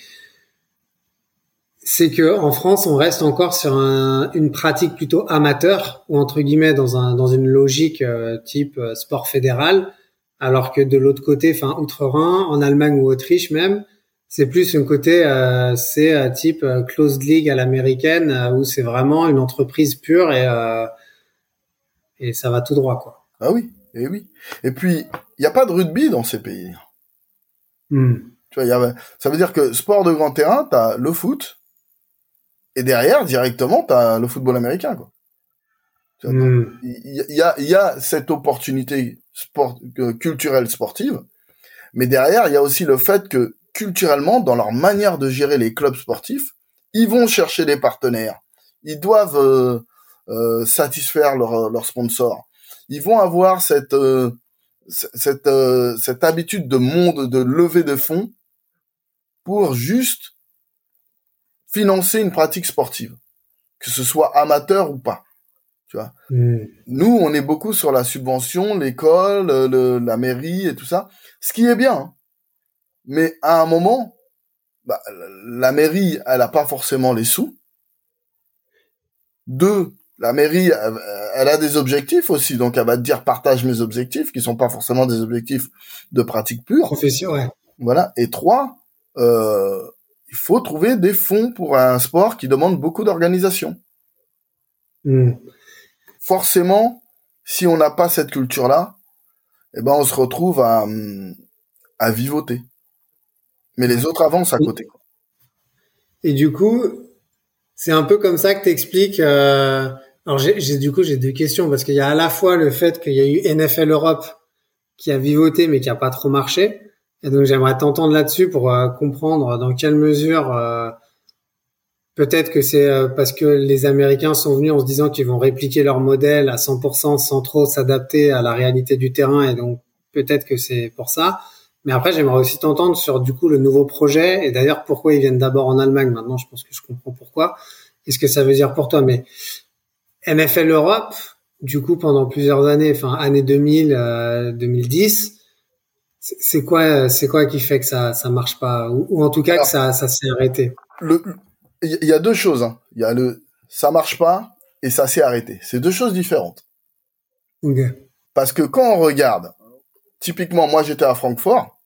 c'est que en France, on reste encore sur un- une pratique plutôt amateur ou entre guillemets dans un dans une logique euh, type euh, sport fédéral, alors que de l'autre côté, enfin outre-Rhin, en Allemagne ou Autriche même, c'est plus un côté, euh, c'est euh, type euh, closed league à l'américaine euh, où c'est vraiment une entreprise pure et euh, et ça va tout droit quoi. Ah oui, et oui. Et puis, il n'y a pas de rugby dans ces pays. Hmm. Tu vois, y a, ça veut dire que sport de grand terrain, t'as le foot, et derrière, directement, t'as le football américain, quoi. Hmm. il y a, il y a cette opportunité sport, culturelle sportive, mais derrière, il y a aussi le fait que culturellement, dans leur manière de gérer les clubs sportifs, ils vont chercher des partenaires. Ils doivent euh, euh, satisfaire leurs leurs sponsors. Ils vont avoir cette euh, cette euh, cette habitude de monde de lever de fonds pour juste financer une pratique sportive, que ce soit amateur ou pas. Hmm. Nous, on est beaucoup sur la subvention, l'école, le- la mairie et tout ça, ce qui est bien. hein. Mais à un moment, bah, la mairie, elle a pas forcément les sous. Deux, la mairie, elle, elle a des objectifs aussi, donc elle va te dire partage mes objectifs, qui sont pas forcément des objectifs de pratique pure. Profession, ouais. Voilà. Et trois, euh, il faut trouver des fonds pour un sport qui demande beaucoup d'organisation Hmm. Forcément, si on n'a pas cette culture-là, eh ben on se retrouve à, hum, à vivoter. Mais les autres avancent à côté. Et du coup, c'est un peu comme ça que t'expliques. Euh... Alors j'ai, du coup j'ai deux questions parce qu'il y a à la fois le fait qu'il y a eu NFL Europe qui a vivoté mais qui a pas trop marché. Et donc j'aimerais t'entendre là-dessus pour euh, comprendre dans quelle mesure euh, peut-être que c'est euh, parce que les Américains sont venus en se disant qu'ils vont répliquer leur modèle à 100% sans trop s'adapter à la réalité du terrain et donc peut-être que c'est pour ça. Mais après, j'aimerais aussi t'entendre sur du coup le nouveau projet et d'ailleurs pourquoi ils viennent d'abord en Allemagne. Maintenant, je pense que je comprends pourquoi. Et ce que ça veut dire pour toi? Mais NFL Europe, du coup, pendant plusieurs années, enfin années 2000, euh, 2010, c'est c'est quoi, c'est quoi qui fait que ça ça marche pas? Ou, ou en tout cas Alors, que ça ça s'est arrêté? Le, il y a deux choses. hein. Il y a le ça marche pas et ça s'est arrêté. C'est deux choses différentes. Parce que quand on regarde, typiquement, moi j'étais à Francfort,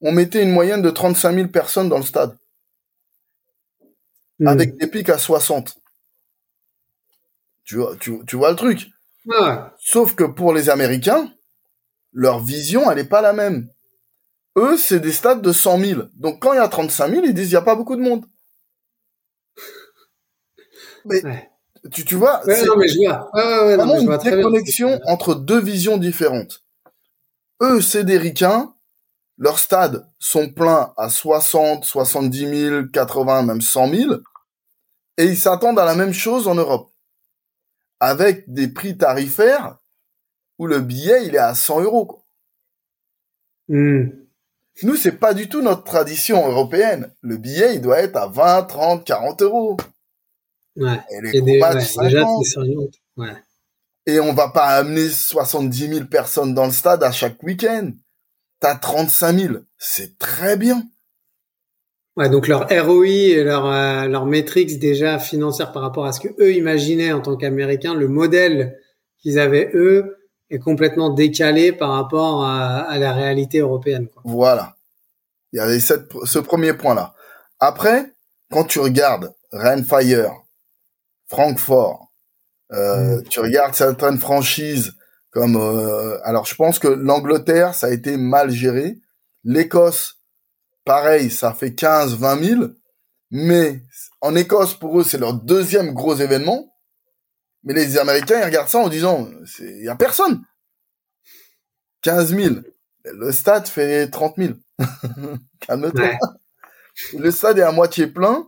on mettait une moyenne de 35 000 personnes dans le stade, Hmm. avec des pics à 60. Tu vois, tu, tu vois le truc. Ah, Sauf que pour les Américains, leur vision, elle est pas la même. Eux, c'est des stades de 100 000. Donc quand il y a 35 000, ils disent il y a pas beaucoup de monde. Mais ouais. tu, tu vois, Ouais, c'est non, mais je vois. Ouais, ouais, ouais, non, vraiment mais je vois une déconnexion entre deux visions différentes. Eux, c'est des ricains. Leurs stades sont pleins à 60, 70 000, 80, même 100 000. Et ils s'attendent à la même chose en Europe. Avec des prix tarifaires où le billet, il est à 100 euros. quoi. Hmm. Nous, c'est pas du tout notre tradition européenne. Le billet, il doit être à 20, 30, 40 euros. Ouais. Et les Et des, combats, ouais, de déjà, 50. c'est sur une autre. Ouais. Et on va pas amener 70 000 personnes dans le stade à chaque week-end. T'as 35 000. C'est très bien. Ouais, donc leur ROI et leur euh, leur déjà financière par rapport à ce que eux imaginaient en tant qu'Américains, le modèle qu'ils avaient eux est complètement décalé par rapport à, à la réalité européenne. Quoi. Voilà. Il y avait cette, ce premier point-là. Après, quand tu regardes Rennes Fire, Francfort, Euh, Tu regardes certaines franchises comme euh, alors je pense que l'Angleterre ça a été mal géré, l'Écosse pareil ça fait 15 20 000, mais en Écosse pour eux c'est leur deuxième gros événement, mais les Américains ils regardent ça en disant il y a personne, 15 000, le stade fait 30 000, [laughs] calme-toi, le stade est à moitié plein.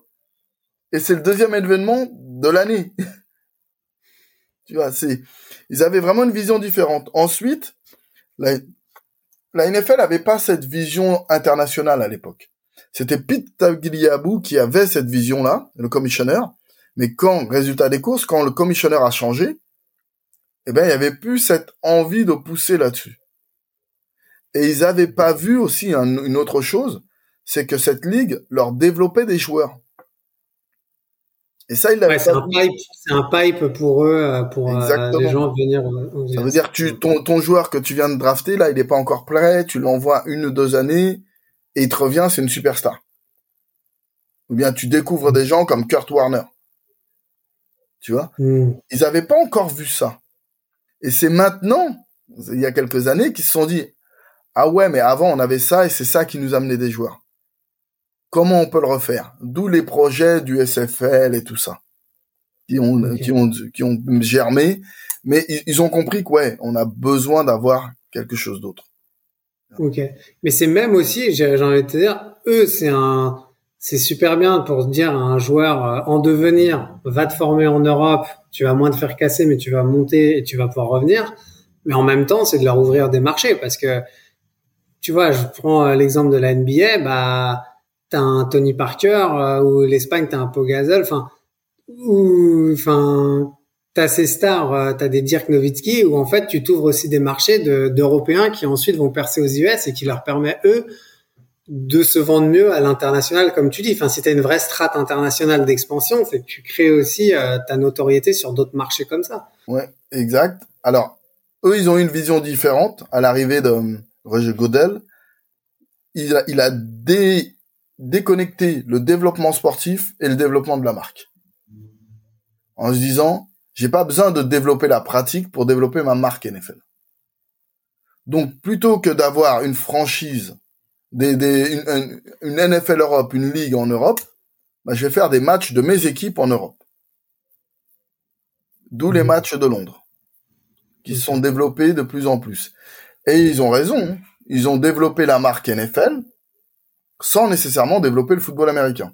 Et c'est le deuxième événement de l'année. [laughs] tu vois, c'est, ils avaient vraiment une vision différente. Ensuite, la, NFL avait pas cette vision internationale à l'époque. C'était Pete Tagliabue qui avait cette vision-là, le commissionneur. Mais quand, résultat des courses, quand le commissionneur a changé, eh ben, il y avait plus cette envie de pousser là-dessus. Et ils avaient pas vu aussi une autre chose, c'est que cette ligue leur développait des joueurs. Et ça, il c'est un pipe, c'est un pipe pour eux, euh, pour euh, les gens venir. ça veut dire que tu, ton, ton joueur que tu viens de drafter, là, il n'est pas encore prêt, tu l'envoies une ou deux années, et il te revient, c'est une superstar. Ou bien tu découvres des gens comme Kurt Warner. Tu vois? Hmm. Ils n'avaient pas encore vu ça. Et c'est maintenant, il y a quelques années, qu'ils se sont dit, ah ouais, mais avant on avait ça et c'est ça qui nous amenait des joueurs. Comment on peut le refaire? D'où les projets du SFL et tout ça, qui ont qui ont qui ont germé, mais ils, ont compris que ouais, on a besoin d'avoir quelque chose d'autre. Ok, mais c'est même aussi, j'ai envie de te dire, eux, c'est un, c'est super bien pour dire à un joueur euh, en devenir, va te former en Europe, tu vas moins te faire casser, mais tu vas monter et tu vas pouvoir revenir. Mais en même temps, c'est de leur ouvrir des marchés parce que, tu vois, je prends euh, l'exemple de la NBA, bah, t'as un Tony Parker euh, ou l'Espagne t'as un Pogazol enfin ou enfin t'as ces stars euh, t'as des Dirk Nowitzki où en fait tu t'ouvres aussi des marchés d'Européens qui ensuite vont percer aux US et qui leur permet eux de se vendre mieux à l'international comme tu dis. Enfin si t'as une vraie strate internationale d'expansion c'est que tu crées aussi euh, ta notoriété sur d'autres marchés comme ça. Ouais exact. Alors eux ils ont une vision différente à l'arrivée de Roger Godel il a, il a des déconnecter le développement sportif et le développement de la marque. En se disant, j'ai pas besoin de développer la pratique pour développer ma marque NFL. Donc, plutôt que d'avoir une franchise, des, une, NFL Europe, une ligue en Europe, bah, je vais faire des matchs de mes équipes en Europe. D'où les mmh. matchs de Londres, qui se sont développés de plus en plus. Et ils ont raison. Hein. Ils ont développé la marque NFL sans nécessairement développer le football américain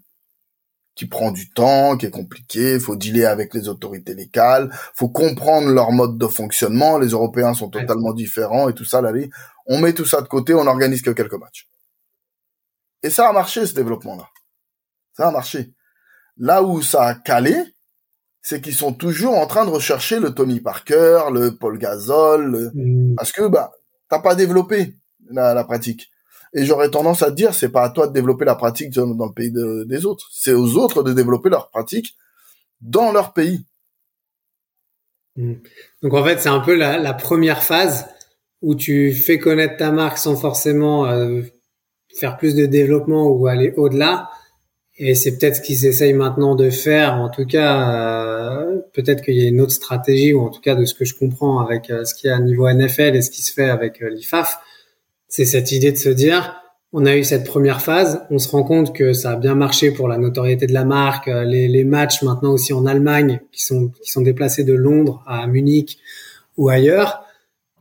qui prend du temps, qui est compliqué, faut dealer avec les autorités locales, faut comprendre leur mode de fonctionnement, les Européens sont totalement différents et tout ça, là, on met tout ça de côté, on organise que quelques matchs. Et ça a marché, ce développement-là. Ça a marché. Là où ça a calé, c'est qu'ils sont toujours en train de rechercher le Tony Parker, le Paul Gasol, mmh. parce que, bah, t'as pas développé la, la pratique. Et j'aurais tendance à dire, c'est pas à toi de développer la pratique dans le pays des autres. C'est aux autres de développer leur pratique dans leur pays. Hmm. Donc en fait, c'est un peu la, première phase où tu fais connaître ta marque sans forcément euh, faire plus de développement ou aller au-delà. Et c'est peut-être ce qu'ils essayent maintenant de faire. En tout cas, euh, peut-être qu'il y a une autre stratégie, ou en tout cas de ce que je comprends avec euh, ce qu'il y a à niveau NFL et ce qui se fait avec l'IFAF c'est cette idée de se dire, on a eu cette première phase, on se rend compte que ça a bien marché pour la notoriété de la marque, euh, les, matchs maintenant aussi en Allemagne qui sont qui sont déplacés de Londres à Munich ou ailleurs.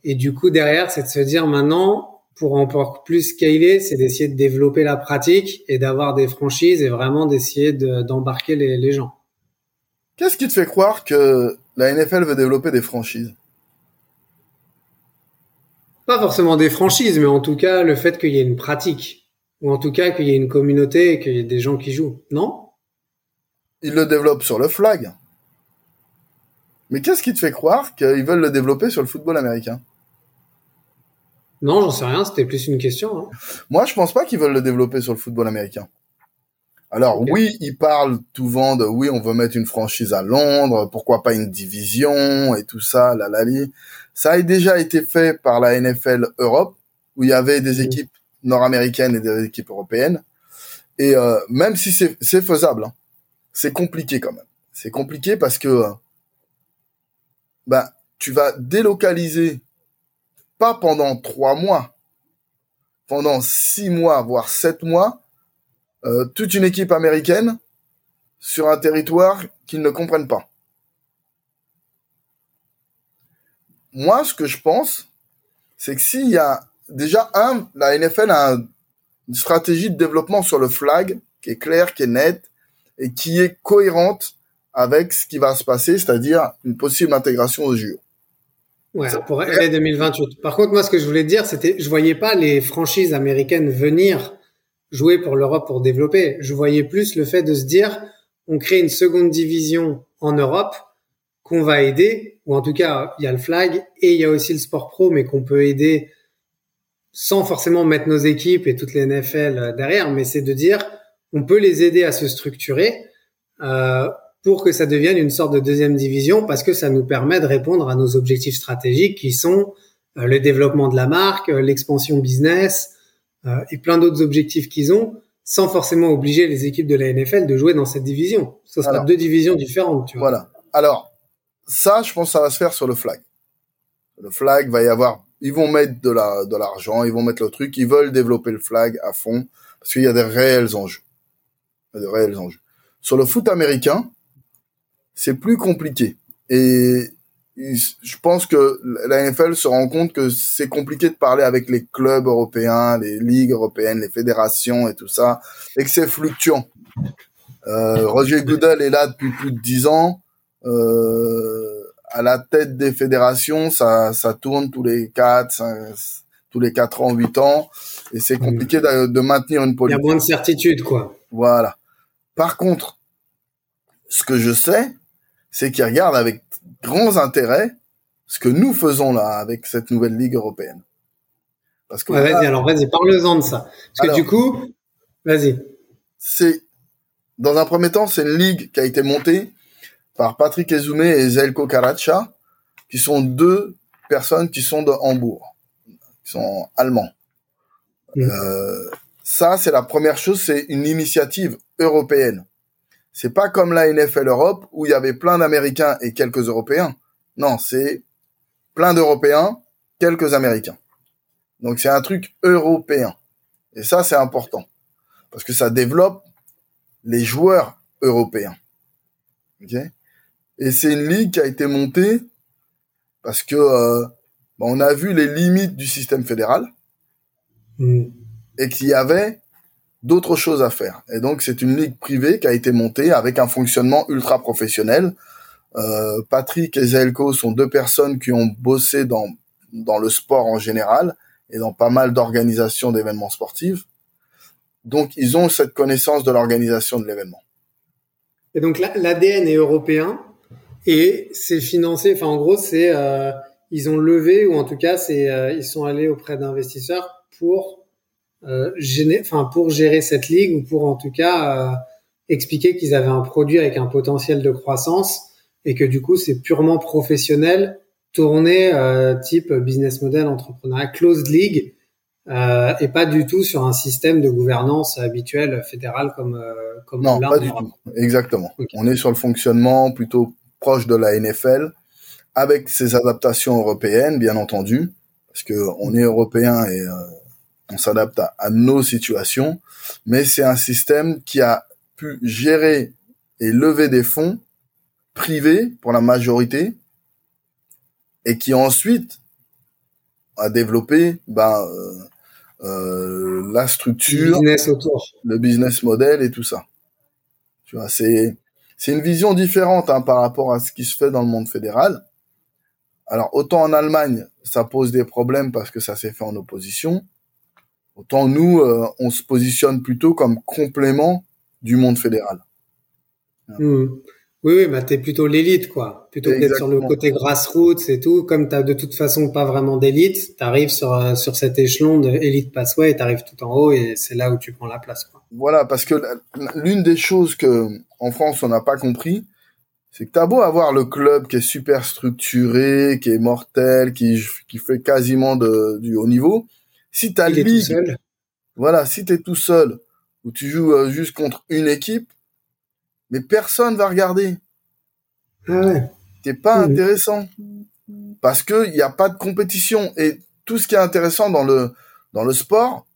Et du coup derrière, c'est de se dire maintenant, pour encore plus scaler, c'est d'essayer de développer la pratique et d'avoir des franchises et vraiment d'essayer d'embarquer les, les gens. Qu'est-ce qui te fait croire que la NFL veut développer des franchises? Pas forcément des franchises, mais en tout cas le fait qu'il y ait une pratique, ou en tout cas qu'il y ait une communauté et qu'il y ait des gens qui jouent, non? Ils le développent sur le flag. Mais qu'est-ce qui te fait croire qu'ils veulent le développer sur le football américain? Non, j'en sais rien, c'était plus une question. Hein. Moi, je pense pas qu'ils veulent le développer sur le football américain. Alors oui, ils parlent souvent de oui, on veut mettre une franchise à Londres, pourquoi pas une division et tout ça, la lali. Ça a déjà été fait par la NFL Europe, où il y avait des équipes nord-américaines et des équipes européennes. Et euh, même si c'est faisable, hein, c'est compliqué quand même. C'est compliqué parce que ben, tu vas délocaliser pas pendant trois mois, pendant six mois, voire sept mois, euh, toute une équipe américaine sur un territoire qu'ils ne comprennent pas. Moi, ce que je pense, c'est que s'il y a déjà un, la NFL a une stratégie de développement sur le flag qui est claire, qui est nette et qui est cohérente avec ce qui va se passer, c'est-à-dire une possible intégration au JO. Ouais, pour LA 2028. Par contre, moi, ce que je voulais dire, c'était, je voyais pas les franchises américaines venir jouer pour l'Europe pour développer. Je voyais plus le fait de se dire, on crée une seconde division en Europe qu'on va aider, ou en tout cas, il y a le flag et il y a aussi le sport pro, mais qu'on peut aider sans forcément mettre nos équipes et toutes les NFL derrière, mais c'est de dire, on peut les aider à se structurer euh, pour que ça devienne une sorte de deuxième division, parce que ça nous permet de répondre à nos objectifs stratégiques qui sont euh, le développement de la marque, euh, l'expansion business et plein d'autres objectifs qu'ils ont, sans forcément obliger les équipes de la NFL de jouer dans cette division. Ce sera deux divisions différentes. Tu vois. Voilà. Alors, ça, je pense que ça va se faire sur le flag. Le flag va y avoir, ils vont mettre de la de l'argent, ils vont mettre le truc, ils veulent développer le flag à fond parce qu'il y a des réels enjeux, il y a des réels enjeux. Sur le foot américain, c'est plus compliqué et je pense que la NFL se rend compte que c'est compliqué de parler avec les clubs européens, les ligues européennes, les fédérations et tout ça, et que c'est fluctuant. Euh, Roger Goodell est là depuis plus de dix ans. Euh, à la tête des fédérations, ça, ça tourne tous les quatre, tous les quatre ans, huit ans, et c'est compliqué de, de, maintenir une politique. Il y a moins de certitude, quoi. Voilà. Par contre, ce que je sais, c'est qu'ils regardent avec grands intérêts ce que nous faisons là avec cette nouvelle ligue européenne. Parce que vas-y, alors vas-y, parle-en de ça. Parce que du coup, vas-y. C'est dans un premier temps, c'est une ligue qui a été montée par Patrick Ezoumé et Zelko Karacha, qui sont deux personnes qui sont de Hambourg, qui sont allemands. Mm. Euh, ça, c'est la première chose, c'est une initiative européenne. C'est pas comme la NFL Europe où il y avait plein d'Américains et quelques Européens. Non, c'est plein d'Européens, quelques Américains. Donc c'est un truc européen. Et ça, c'est important. Parce que ça développe les joueurs européens. Okay et c'est une ligue qui a été montée parce que euh, bah, on a vu les limites du système fédéral mm. et qu'il y avait d'autres choses à faire. Et donc c'est une ligue privée qui a été montée avec un fonctionnement ultra professionnel. Euh, Patrick et Zelko sont deux personnes qui ont bossé dans dans le sport en général et dans pas mal d'organisations d'événements sportifs. Donc ils ont cette connaissance de l'organisation de l'événement. Et donc l'ADN est européen, et c'est financé, enfin en gros c'est euh, ils ont levé ou en tout cas c'est euh, ils sont allés auprès d'investisseurs pour euh, pour gérer cette ligue ou pour en tout cas euh, expliquer qu'ils avaient un produit avec un potentiel de croissance et que du coup c'est purement professionnel, tourné euh, type business model entrepreneuriat closed league et pas du tout sur un système de gouvernance habituel fédéral comme comme non pas du tout. Exactement. On est sur le fonctionnement plutôt proche de la NFL, avec ses adaptations européennes, bien entendu, parce que on est européen et euh, on s'adapte à, nos situations, mais c'est un système qui a pu gérer et lever des fonds privés pour la majorité, et qui ensuite a développé ben, euh, euh, la structure, le business, autour. le business model et tout ça. Tu vois, c'est c'est une vision différente hein, par rapport à ce qui se fait dans le monde fédéral. Alors autant en Allemagne, ça pose des problèmes parce que ça s'est fait en opposition. Autant nous, euh, on se positionne plutôt comme complément du monde fédéral. Mmh. Oui, oui, bah t'es plutôt l'élite, quoi. Plutôt que d'être sur le côté grassroots et tout. Comme t'as de toute façon pas vraiment d'élite, t'arrives sur sur cet échelon de élite passway, t'arrives tout en haut et c'est là où tu prends la place, quoi. Voilà, parce que l'une des choses que en France on n'a pas compris, c'est que t'as beau avoir le club qui est super structuré, qui est mortel, qui qui fait quasiment de, du haut niveau, si ligue, seul. voilà, si t'es tout seul ou tu joues euh, juste contre une équipe mais personne va regarder. Ah ouais. t'es pas intéressant parce que il n'y a pas de compétition et tout ce qui est intéressant dans le dans le sport,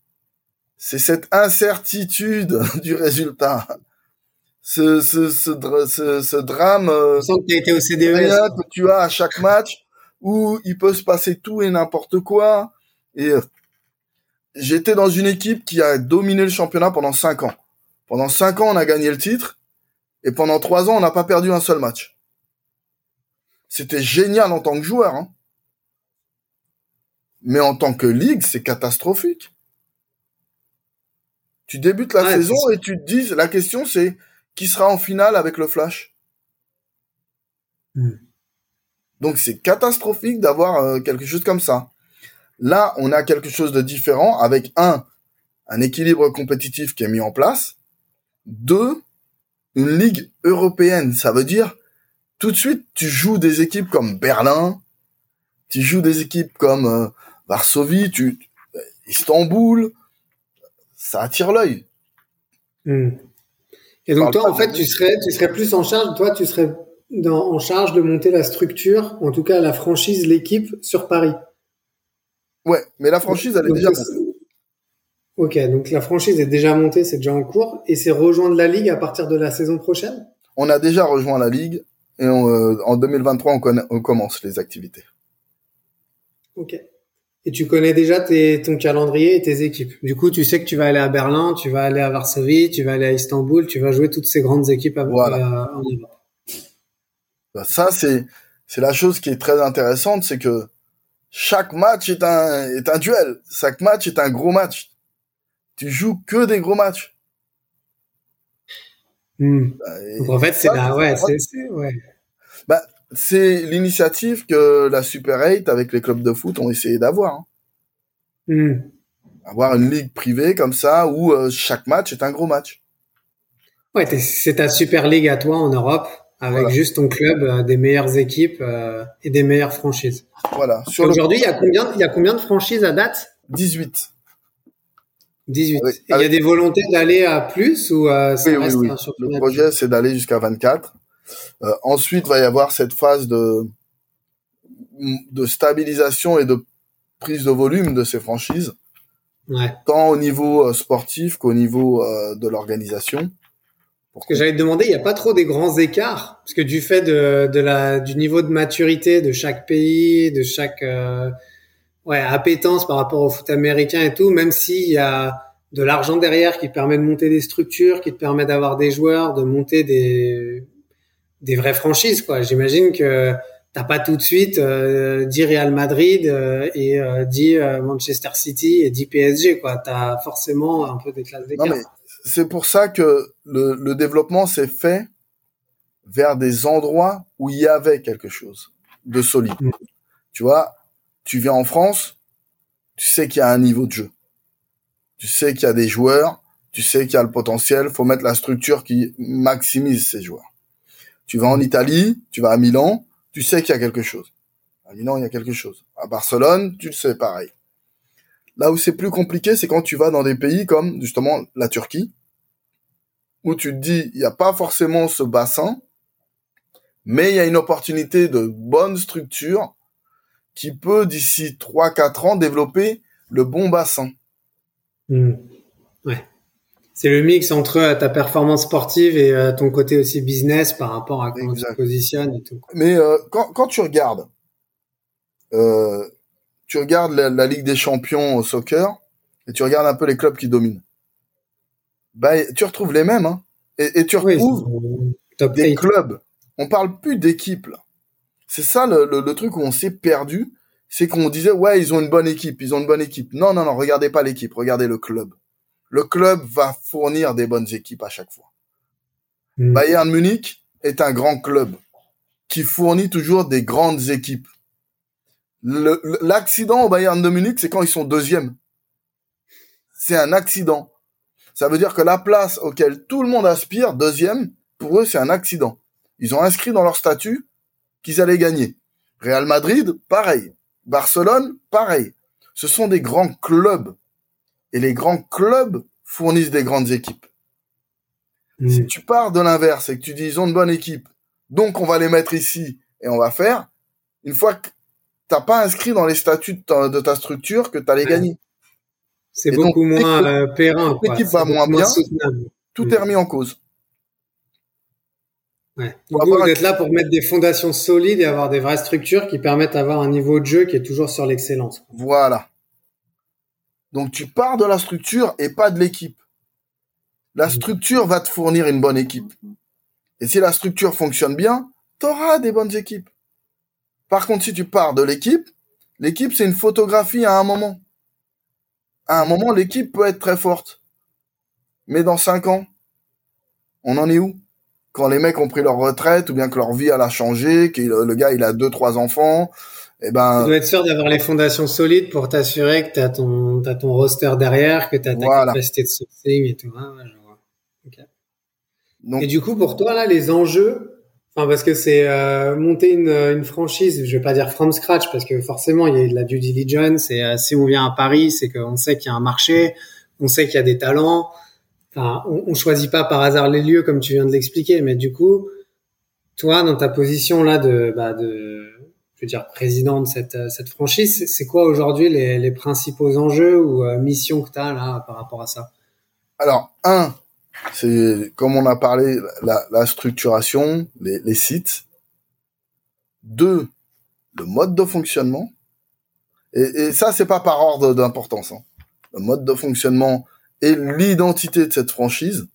c'est cette incertitude [laughs] du résultat. Ce ce ce, ce, ce drame euh, que tu as été au rien que tu as à chaque match où il peut se passer tout et n'importe quoi. Et euh, j'étais dans une équipe qui a dominé le championnat pendant cinq ans. Pendant cinq ans, on a gagné le titre. Et pendant trois ans, on n'a pas perdu un seul match. C'était génial en tant que joueur. Hein. Mais en tant que ligue, c'est catastrophique. Tu débutes la Ouais, saison et tu te dis, la question c'est qui sera en finale avec le Flash? Hmm. Donc c'est catastrophique d'avoir euh, quelque chose comme ça. Là, on a quelque chose de différent avec un, un équilibre compétitif qui est mis en place. Deux, une ligue européenne. Ça veut dire tout de suite, tu joues des équipes comme Berlin, tu joues des équipes comme euh, Varsovie, tu Istanbul. Ça attire l'œil. Hmm. Et donc toi, en fait, tu serais, tu serais plus en charge. Toi, tu serais dans, en charge de monter la structure, en tout cas la franchise, l'équipe sur Paris. Ouais, mais la franchise, elle est déjà c'est- Ok, donc la franchise est déjà montée, c'est déjà en cours, et c'est rejoindre la ligue à partir de la saison prochaine? On a déjà rejoint la ligue et on, euh, en 2023, on, on commence les activités. Ok. Et tu connais déjà tes, ton calendrier et tes équipes? Du coup, tu sais que tu vas aller à Berlin, tu vas aller à Varsovie, tu vas aller à Istanbul, tu vas jouer toutes ces grandes équipes à, Voilà. à- en Europe. Bah, Ça, c'est c'est la chose qui est très intéressante, c'est que chaque match est un est un duel. Chaque match est un gros match. Tu joues que des gros matchs. Hmm. Bah, Donc en fait, c'est la, ouais, c'est, ouais. c'est l'initiative que la Super 8 avec les clubs de foot ont essayé d'avoir. hein. Hmm. Avoir une ligue privée comme ça où euh, chaque match est un gros match. Ouais, c'est ta super ligue à toi en Europe, avec Voilà. juste ton club, euh, des meilleures équipes euh, et des meilleures franchises. Voilà. Le Aujourd'hui, il y a combien, il y a combien de franchises à date? 18. 18. Avec- Et Il y a des volontés d'aller à plus ou euh, ça Oui, oui, oui. Le projet, c'est d'aller jusqu'à 24. Euh, ensuite, va y avoir cette phase de de stabilisation et de prise de volume de ces franchises, Ouais. tant au niveau euh, sportif qu'au niveau euh, de l'organisation. Parce que j'allais te demander, il n'y a pas trop des grands écarts, parce que du fait de, de la, du niveau de maturité de chaque pays, de chaque euh, ouais, appétence par rapport au foot américain et tout, même s'il y a de l'argent derrière qui te permet de monter des structures, qui te permet d'avoir des joueurs, de monter des, des vraies franchises, quoi. J'imagine que t'as pas tout de suite euh, dit Real Madrid euh, et euh, dit euh, Manchester City et dit PSG, quoi. T'as forcément un peu des classes d'écart. C'est pour ça que le, le développement s'est fait vers des endroits où il y avait quelque chose de solide. Mm. Tu vois, tu viens en France, tu sais qu'il y a un niveau de jeu. Tu sais qu'il y a des joueurs, tu sais qu'il y a le potentiel, faut mettre la structure qui maximise ces joueurs. Tu vas en Italie, tu vas à Milan, tu sais qu'il y a quelque chose. À Milan, il y a quelque chose. À Barcelone, tu le sais pareil. Là où c'est plus compliqué, c'est quand tu vas dans des pays comme justement la Turquie, où tu te dis, il n'y a pas forcément ce bassin, mais il y a une opportunité de bonne structure qui peut, d'ici 3-4 ans, développer le bon bassin. Hmm. Ouais. C'est le mix entre euh, ta performance sportive et euh, ton côté aussi business par rapport à comment tu Exact. te positionnes et tout. Mais euh, quand, quand tu regardes, euh, tu regardes la, la Ligue des Champions au soccer et tu regardes un peu les clubs qui dominent. Bah, tu retrouves les mêmes, hein. Et, et tu retrouves top des 8. clubs. On parle plus d'équipes. C'est ça le, le, le truc où on s'est perdu, c'est qu'on disait ouais ils ont une bonne équipe, ils ont une bonne équipe. Non non non, regardez pas l'équipe, regardez le club. Le club va fournir des bonnes équipes à chaque fois. Hmm. Bayern Munich est un grand club qui fournit toujours des grandes équipes. L'accident au Bayern de Munich, c'est quand ils sont deuxièmes. C'est un accident. Ça veut dire que la place auquel tout le monde aspire, deuxième, pour eux, c'est un accident. Ils ont inscrit dans leur statut qu'ils allaient gagner. Real Madrid, pareil. Barcelone, pareil. Ce sont des grands clubs. Et les grands clubs fournissent des grandes équipes. Hmm. Si tu pars de l'inverse et que tu dis ils ont une bonne équipe, donc on va les mettre ici et on va faire une fois que t'as pas inscrit dans les statuts de ta, de ta structure que tu allais Ouais. gagner. C'est Et beaucoup donc, moins l'équipe- euh, périn. va moins bien. soutenable. Tout Mm. est remis en cause. Ouais. Va Vous, êtes là pour mettre des fondations solides et avoir des vraies structures qui permettent d'avoir un niveau de jeu qui est toujours sur l'excellence. Voilà. Donc tu pars de la structure et pas de l'équipe. La Mm. structure va te fournir une bonne équipe. Et si la structure fonctionne bien, tu auras des bonnes équipes. Par contre, si tu pars de l'équipe, l'équipe c'est une photographie à un moment. À un moment, l'équipe peut être très forte. Mais dans cinq ans, on en est où? Quand les mecs ont pris leur retraite ou bien que leur vie elle a changé, que le gars il a deux trois enfants, eh ben Tu dois être sûr d'avoir les fondations solides pour t'assurer que tu as ton, t'as ton roster derrière, que tu as ta Voilà. capacité de sourcing et tout. Donc Et du coup, pour toi, là, les enjeux, enfin, parce que c'est euh, monter une, une franchise, je vais pas dire from scratch, parce que forcément, il y a de la due diligence, et euh, si on vient à Paris, c'est qu'on sait qu'il y a un marché, on sait qu'il y a des talents, enfin, on, on choisit pas par hasard les lieux, comme tu viens de l'expliquer, mais du coup, toi, dans ta position là de, bah, de je veux dire, président de cette, euh, cette franchise, c'est quoi aujourd'hui les, les principaux enjeux ou euh, missions que tu as là par rapport à ça? Alors, un, c'est comme on a parlé, la, la structuration, les, les sites. Deux, le mode de fonctionnement. Et, et ça, c'est pas par ordre d'importance. hein. Le mode de fonctionnement et l'identité de cette franchise.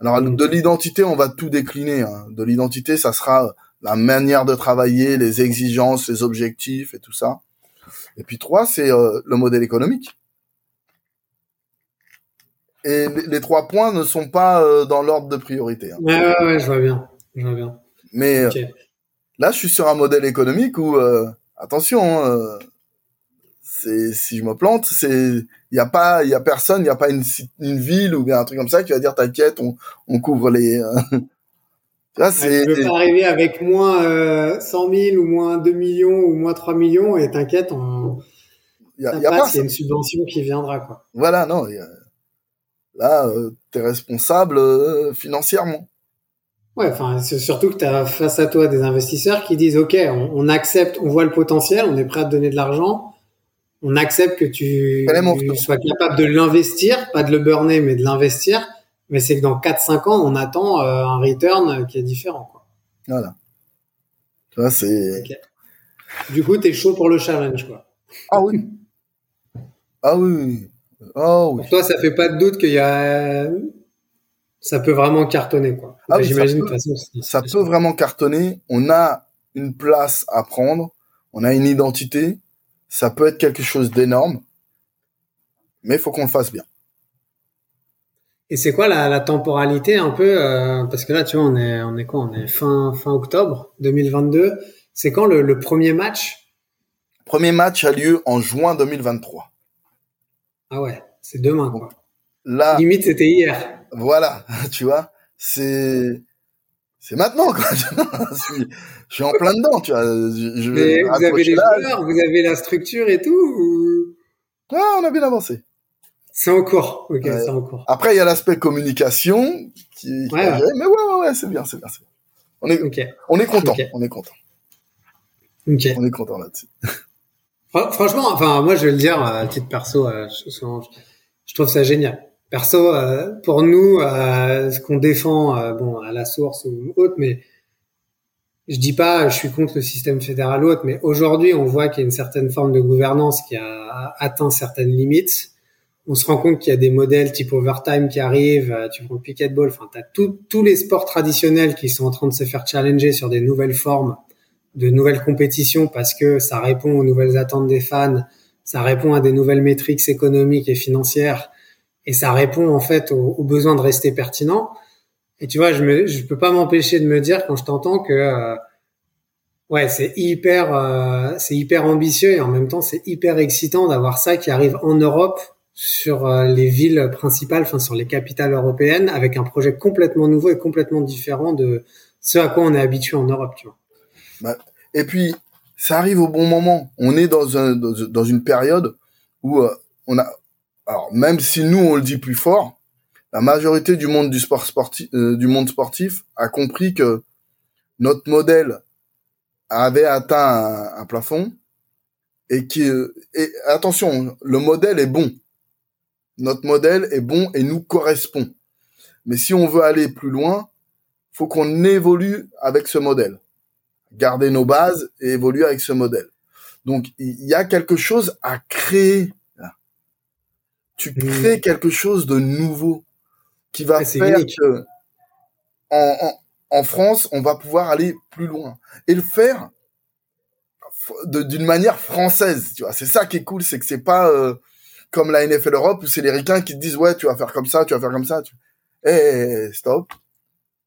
Alors, Mhm. de l'identité, on va tout décliner. hein. De l'identité, ça sera la manière de travailler, les exigences, les objectifs et tout ça. Et puis trois, c'est euh, le modèle économique. Et les, trois points ne sont pas euh, dans l'ordre de priorité. hein. Ouais, ouais, ouais, je vois bien. Je vois bien. Mais euh, là, je suis sur un modèle économique où, euh, attention, hein, c'est si je me plante, c'est il y a pas, il y a personne, il y a pas une, ville ou bien un truc comme ça qui va dire t'inquiète, on, on couvre les. [laughs] Ouais, c'est tu pas arriver avec moins euh, 100 000 ou moins 2 millions ou moins 3 millions et t'inquiète, on il y a, y a pas a une subvention qui viendra quoi. Voilà, non. il y a- là, euh, t'es responsable euh, financièrement. Ouais, enfin, c'est surtout que tu as face à toi des investisseurs qui disent OK, on, on accepte, on voit le potentiel, on est prêt à te donner de l'argent, on accepte que tu, tu sois capable de l'investir, pas de le burner, mais de l'investir. Mais c'est que dans 4-5 ans, on attend euh, un return qui est différent. Quoi. Voilà. Tu vois, c'est. Du coup, tu es chaud pour le challenge. Quoi. Ah oui. Ah oui. Oui. Pour toi, ça fait pas de doute qu'il y a... Ça peut vraiment cartonner. quoi. Ah oui, J'imagine de peut. toute façon. ça peut vraiment cartonner. On a une place à prendre, on a une identité, ça peut être quelque chose d'énorme, mais il faut qu'on le fasse bien. Et c'est quoi la, la temporalité un peu euh, Parce que là, tu vois, on est, on est quoi? On est fin, fin octobre 2022. C'est quand le, le premier match? Premier match a lieu en juin 2023. Ah ouais, c'est demain quoi. Là, Limite, c'était hier. voilà, [laughs] tu vois, c'est c'est maintenant quoi. [laughs] je, suis, en plein dedans, tu vois. Je, Mais vous avez les joueurs, vous avez la structure et tout ou... Ah, on a bien avancé. C'est en cours. Ok, Ouais. c'est en cours. Après, il y a l'aspect communication qui, qui Ouais, ouais. mais ouais, ouais, ouais, c'est bien, c'est bien, c'est bien. On est, Ok, on est content, on est content, on est content là-dessus. [laughs] Fran- Franchement, enfin, moi, je vais le dire à titre perso, euh, je, trouve ça génial. Perso, euh, pour nous, euh, ce qu'on défend, euh, bon, à la source ou autre, mais je dis pas, je suis contre le système fédéral ou autre, mais aujourd'hui, on voit qu'il y a une certaine forme de gouvernance qui a atteint certaines limites. On se rend compte qu'il y a des modèles type overtime qui arrivent, euh, tu prends le picket ball, enfin, t'as tous les sports traditionnels qui sont en train de se faire challenger sur des nouvelles formes de nouvelles compétitions parce que ça répond aux nouvelles attentes des fans, ça répond à des nouvelles métriques économiques et financières, et ça répond en fait aux, aux besoins de rester pertinent. Et tu vois, je me, je peux pas m'empêcher de me dire quand je t'entends que euh, ouais, c'est hyper, euh, c'est hyper ambitieux et en même temps c'est hyper excitant d'avoir ça qui arrive en Europe sur euh, les villes principales, enfin sur les capitales européennes, avec un projet complètement nouveau et complètement différent de ce à quoi on est habitué en Europe, tu vois. Et puis, ça arrive au bon moment. On est dans, un, dans, une période où euh, on a, alors même si nous on le dit plus fort, la majorité du monde du sport sportif, euh, du monde sportif a compris que notre modèle avait atteint un, plafond et qui et attention, le modèle est bon. Notre modèle est bon et nous correspond. Mais si on veut aller plus loin, faut qu'on évolue avec ce modèle. Garder nos bases et évoluer avec ce modèle. Donc il y a quelque chose à créer. Tu mmh. crées quelque chose de nouveau qui va faire que en, en, France, on va pouvoir aller plus loin et le faire d'une manière française. Tu vois, c'est ça qui est cool, c'est que c'est pas euh, comme la NFL Europe où c'est les ricains qui te disent ouais, tu vas faire comme ça, tu vas faire comme ça. Tu... Eh, stop.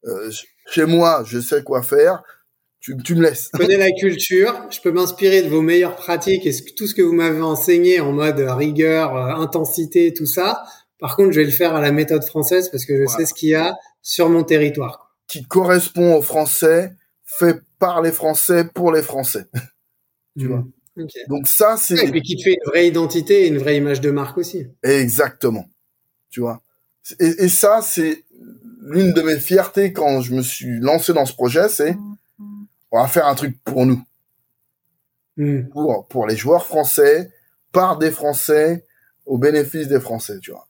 Euh, chez moi, je sais quoi faire. Tu, tu me laisses. Je connais la culture. Je peux m'inspirer de vos meilleures pratiques et tout ce que vous m'avez enseigné en mode rigueur, euh, intensité, tout ça. Par contre, je vais le faire à la méthode française parce que je sais ce qu'il y a sur mon territoire. Qui correspond aux Français, fait par les Français pour les Français. [laughs] tu mmh. vois. Donc ça, c'est. et puis qui te fait une vraie identité et une vraie image de marque aussi. Exactement. Tu vois. Et, et ça, c'est l'une de mes fiertés quand je me suis lancé dans ce projet, c'est on va faire un truc pour nous. Mmh. Pour, pour les joueurs français, par des Français, au bénéfice des Français, tu vois.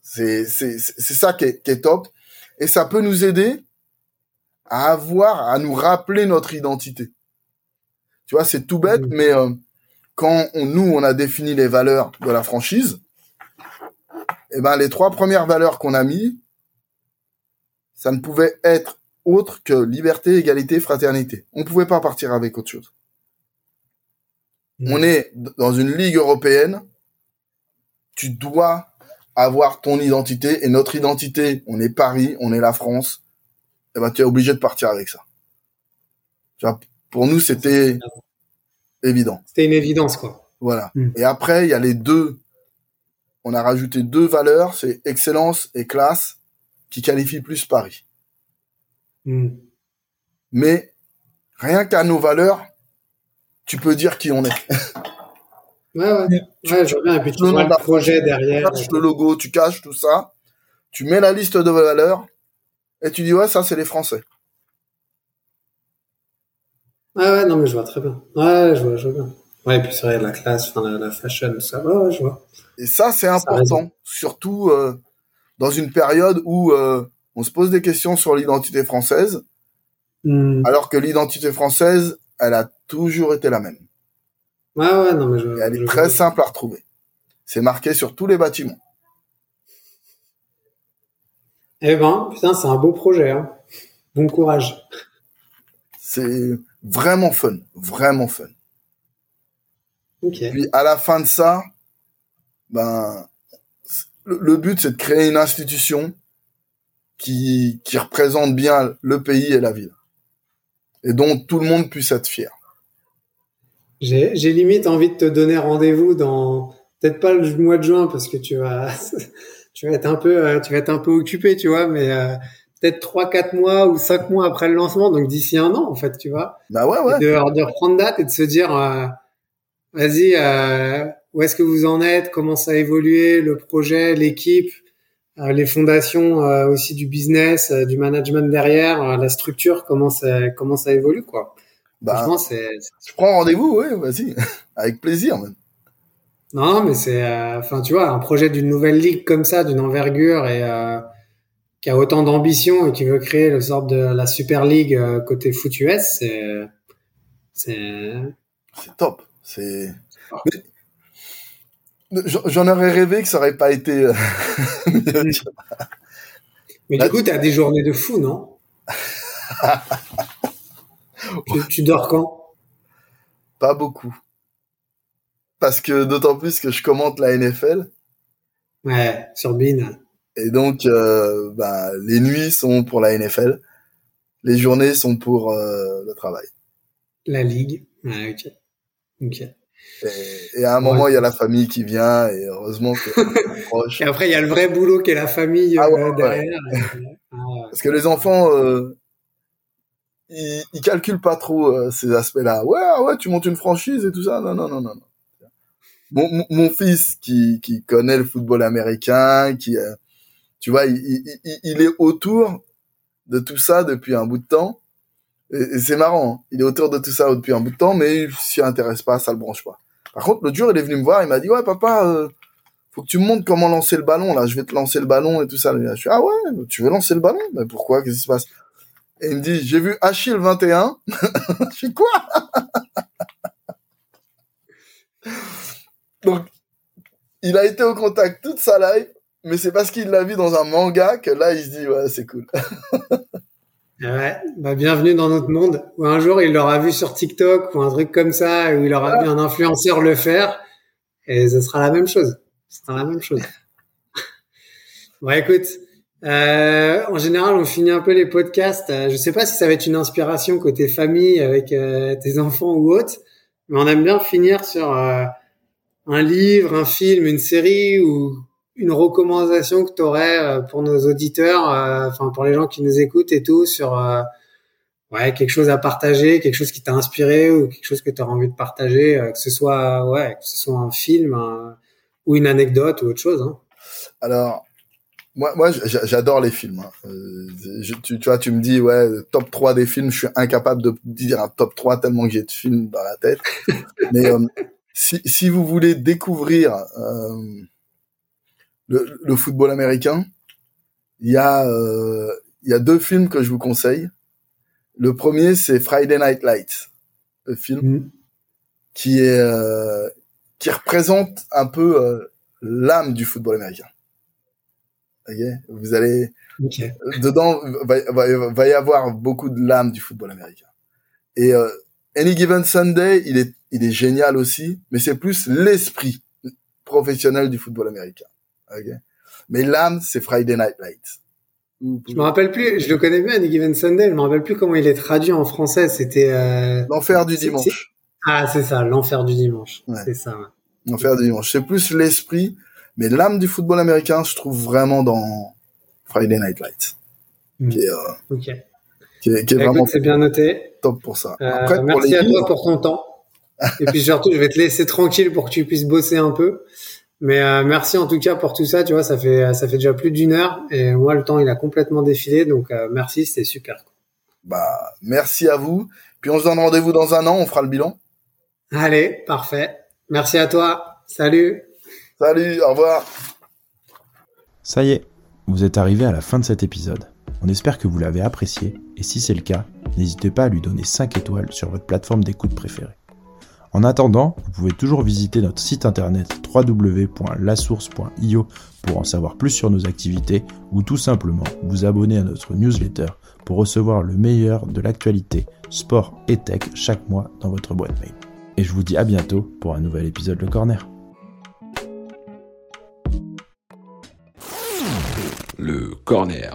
C'est, c'est, c'est ça qui est, qui est top. Et ça peut nous aider à avoir, à nous rappeler notre identité. Tu vois, c'est tout bête, mmh. mais euh, quand on, nous, on a défini les valeurs de la franchise, eh ben les trois premières valeurs qu'on a mis, ça ne pouvait être autre que liberté, égalité, fraternité. On ne pouvait pas partir avec autre chose. Mmh. On est dans une ligue européenne. Tu dois avoir ton identité et notre identité. On est Paris, on est la France. Et eh ben, tu es obligé de partir avec ça. Tu vois, pour nous, c'était évident. C'était une évidence, quoi. Voilà. Hmm. Et après, il y a les deux. On a rajouté deux valeurs, c'est excellence et classe, qui qualifient plus Paris. Hmm. Mais rien qu'à nos valeurs, tu peux dire qui on est. [laughs] Ouais, ouais. ouais, je bien. Et puis tu vois le projet derrière. Tu caches le logo, tu caches tout ça. Tu mets la liste de valeurs et tu dis, ouais, ça, c'est les Français. Ouais, ouais, non, mais je vois très bien. Ouais, je vois, je vois bien. Ouais, et puis c'est vrai, la classe, enfin, la, fashion, ça, ouais, ouais, je vois. Et ça, c'est important. Surtout, euh, dans une période où, euh, on se pose des questions sur l'identité française. Hmm. Alors que l'identité française, elle a toujours été la même. Ouais, ouais, non, mais je, elle est très simple à retrouver. C'est marqué sur tous les bâtiments. Eh ben, putain, c'est un beau projet. Hein. Bon courage. C'est vraiment fun, vraiment fun. Puis à la fin de ça, ben, le, but c'est de créer une institution qui, qui représente bien le pays et la ville, et dont tout le monde puisse être fier. J'ai limite envie de te donner rendez-vous dans peut-être pas le mois de juin parce que tu vas [laughs] tu vas être un peu euh, tu vas être un peu occupé, tu vois, mais euh, peut-être trois quatre mois ou cinq mois après le lancement, donc d'ici un an en fait, tu vois. Bah ouais ouais. De, de reprendre date et de se dire euh, vas-y où est-ce que vous en êtes, comment ça a évolué, le projet, l'équipe, les fondations aussi du business, du management derrière, la structure, comment ça comment ça évolue quoi. Bah, je prends rendez-vous, oui, vas-y, [laughs] avec plaisir même. Non, mais c'est, euh, enfin, tu vois, un projet d'une nouvelle ligue comme ça, d'une envergure et euh, qui a autant d'ambition et qui veut créer le sort de la Super League euh, côté foot US, c'est, c'est, c'est top. C'est, j'en aurais rêvé que ça aurait pas été. [laughs] mais du coup, tu as des journées de fou, non? [laughs] Tu, dors quand? Pas beaucoup. Parce que d'autant plus que je commente la NFL. Ouais, sur Bean. Et donc, euh, bah, les nuits sont pour la NFL, les journées sont pour euh, le travail. La ligue. Ouais, ok. Ok. Et, à un moment, il y a la famille qui vient, et heureusement que [laughs] proche. Et après, il y a le vrai boulot qui est la famille ah euh, derrière. [laughs] Ah Parce que les enfants, il, il calcule pas trop euh, ces aspects-là. Ouais, ah ouais, tu montes une franchise et tout ça. Non, non, non, non. Mon, mon, fils qui, qui connaît le football américain, qui, euh, tu vois, il, il, il, est autour de tout ça depuis un bout de temps. C'est marrant, hein. il est auteur de tout ça depuis un bout de temps, mais il s'y intéresse pas, ça le branche pas. Par contre, l'autre jour, il est venu me voir, il m'a dit, ouais, papa, euh, faut que tu me montres comment lancer le ballon, là, je vais te lancer le ballon et tout ça. Je suis, ah ouais, tu veux lancer le ballon? Mais pourquoi? Qu'est-ce qui se passe? Et il me dit, j'ai vu Achille 21. [laughs] je suis quoi? [laughs] Donc, il a été au contact toute sa life, mais c'est parce qu'il l'a vu dans un manga que là, il se dit, ouais, c'est cool. [laughs] ouais, bah, bienvenue dans notre monde. Ou un jour, il l'aura vu sur TikTok ou un truc comme ça, où il aura vu un influenceur le faire, et ce sera la même chose. Ce la même chose. [laughs] bon, écoute, euh, en général, on finit un peu les podcasts. Euh, je sais pas si ça va être une inspiration côté famille avec euh, tes enfants ou autres, mais on aime bien finir sur euh, un livre, un film, une série ou une recommandation que tu aurais euh, pour nos auditeurs, euh, enfin pour les gens qui nous écoutent et tout, sur euh, ouais quelque chose à partager, quelque chose qui t'a inspiré ou quelque chose que tu auras envie de partager, que ce soit ouais que ce soit un film ou une anecdote ou autre chose. Hein. Alors moi, moi, j'adore les films. Hein. tu, tu vois, tu me dis, ouais, top 3 des films, je suis incapable de dire un top 3 tellement que j'ai de films dans la tête. [laughs] Mais si, si vous voulez découvrir euh, le, le, football américain, il y a euh, il y a deux films que je vous conseille. Le premier c'est Friday Night Lights, le film mm. qui est euh, qui représente un peu euh, l'âme du football américain. Okay vous allez dedans va, va, va, y avoir beaucoup de l'âme du football américain. Et euh, Any Given Sunday, il est il est génial aussi, mais c'est plus l'esprit professionnel du football américain. Okay mais l'âme, c'est Friday Night Lights. Je me rappelle plus, je le connais bien, Any Given Sunday, je me rappelle plus comment il est traduit en français. C'était euh... l'enfer du dimanche. Ah, c'est ça, l'enfer du dimanche. C'est ça. Ouais. L'enfer du dimanche. C'est plus l'esprit, mais l'âme du football américain, je trouve vraiment dans Friday Night Lights. Mm. Qui est, euh, ok. Qui est, qui est vraiment. C'est bien noté. Top pour ça. Euh, Après, merci pour à toi pour ton temps. Et puis surtout, je vais te laisser tranquille pour que tu puisses bosser un peu. Mais euh, merci en tout cas pour tout ça. Tu vois, ça fait ça fait déjà plus d'une heure et moi le temps il a complètement défilé. Donc euh, merci, c'était super. Bah merci à vous. Puis on se donne rendez-vous dans un an, on fera le bilan. Allez, parfait. Merci à toi. Salut. Salut, au revoir. Ça y est, vous êtes arrivé à la fin de cet épisode. On espère que vous l'avez apprécié et si c'est le cas, n'hésitez pas à lui donner 5 étoiles sur votre plateforme d'écoute préférée. En attendant, vous pouvez toujours visiter notre site internet www.lasource.io pour en savoir plus sur nos activités ou tout simplement vous abonner à notre newsletter pour recevoir le meilleur de l'actualité, sport et tech chaque mois dans votre boîte mail. Et je vous dis à bientôt pour un nouvel épisode Le Corner. Le Corner.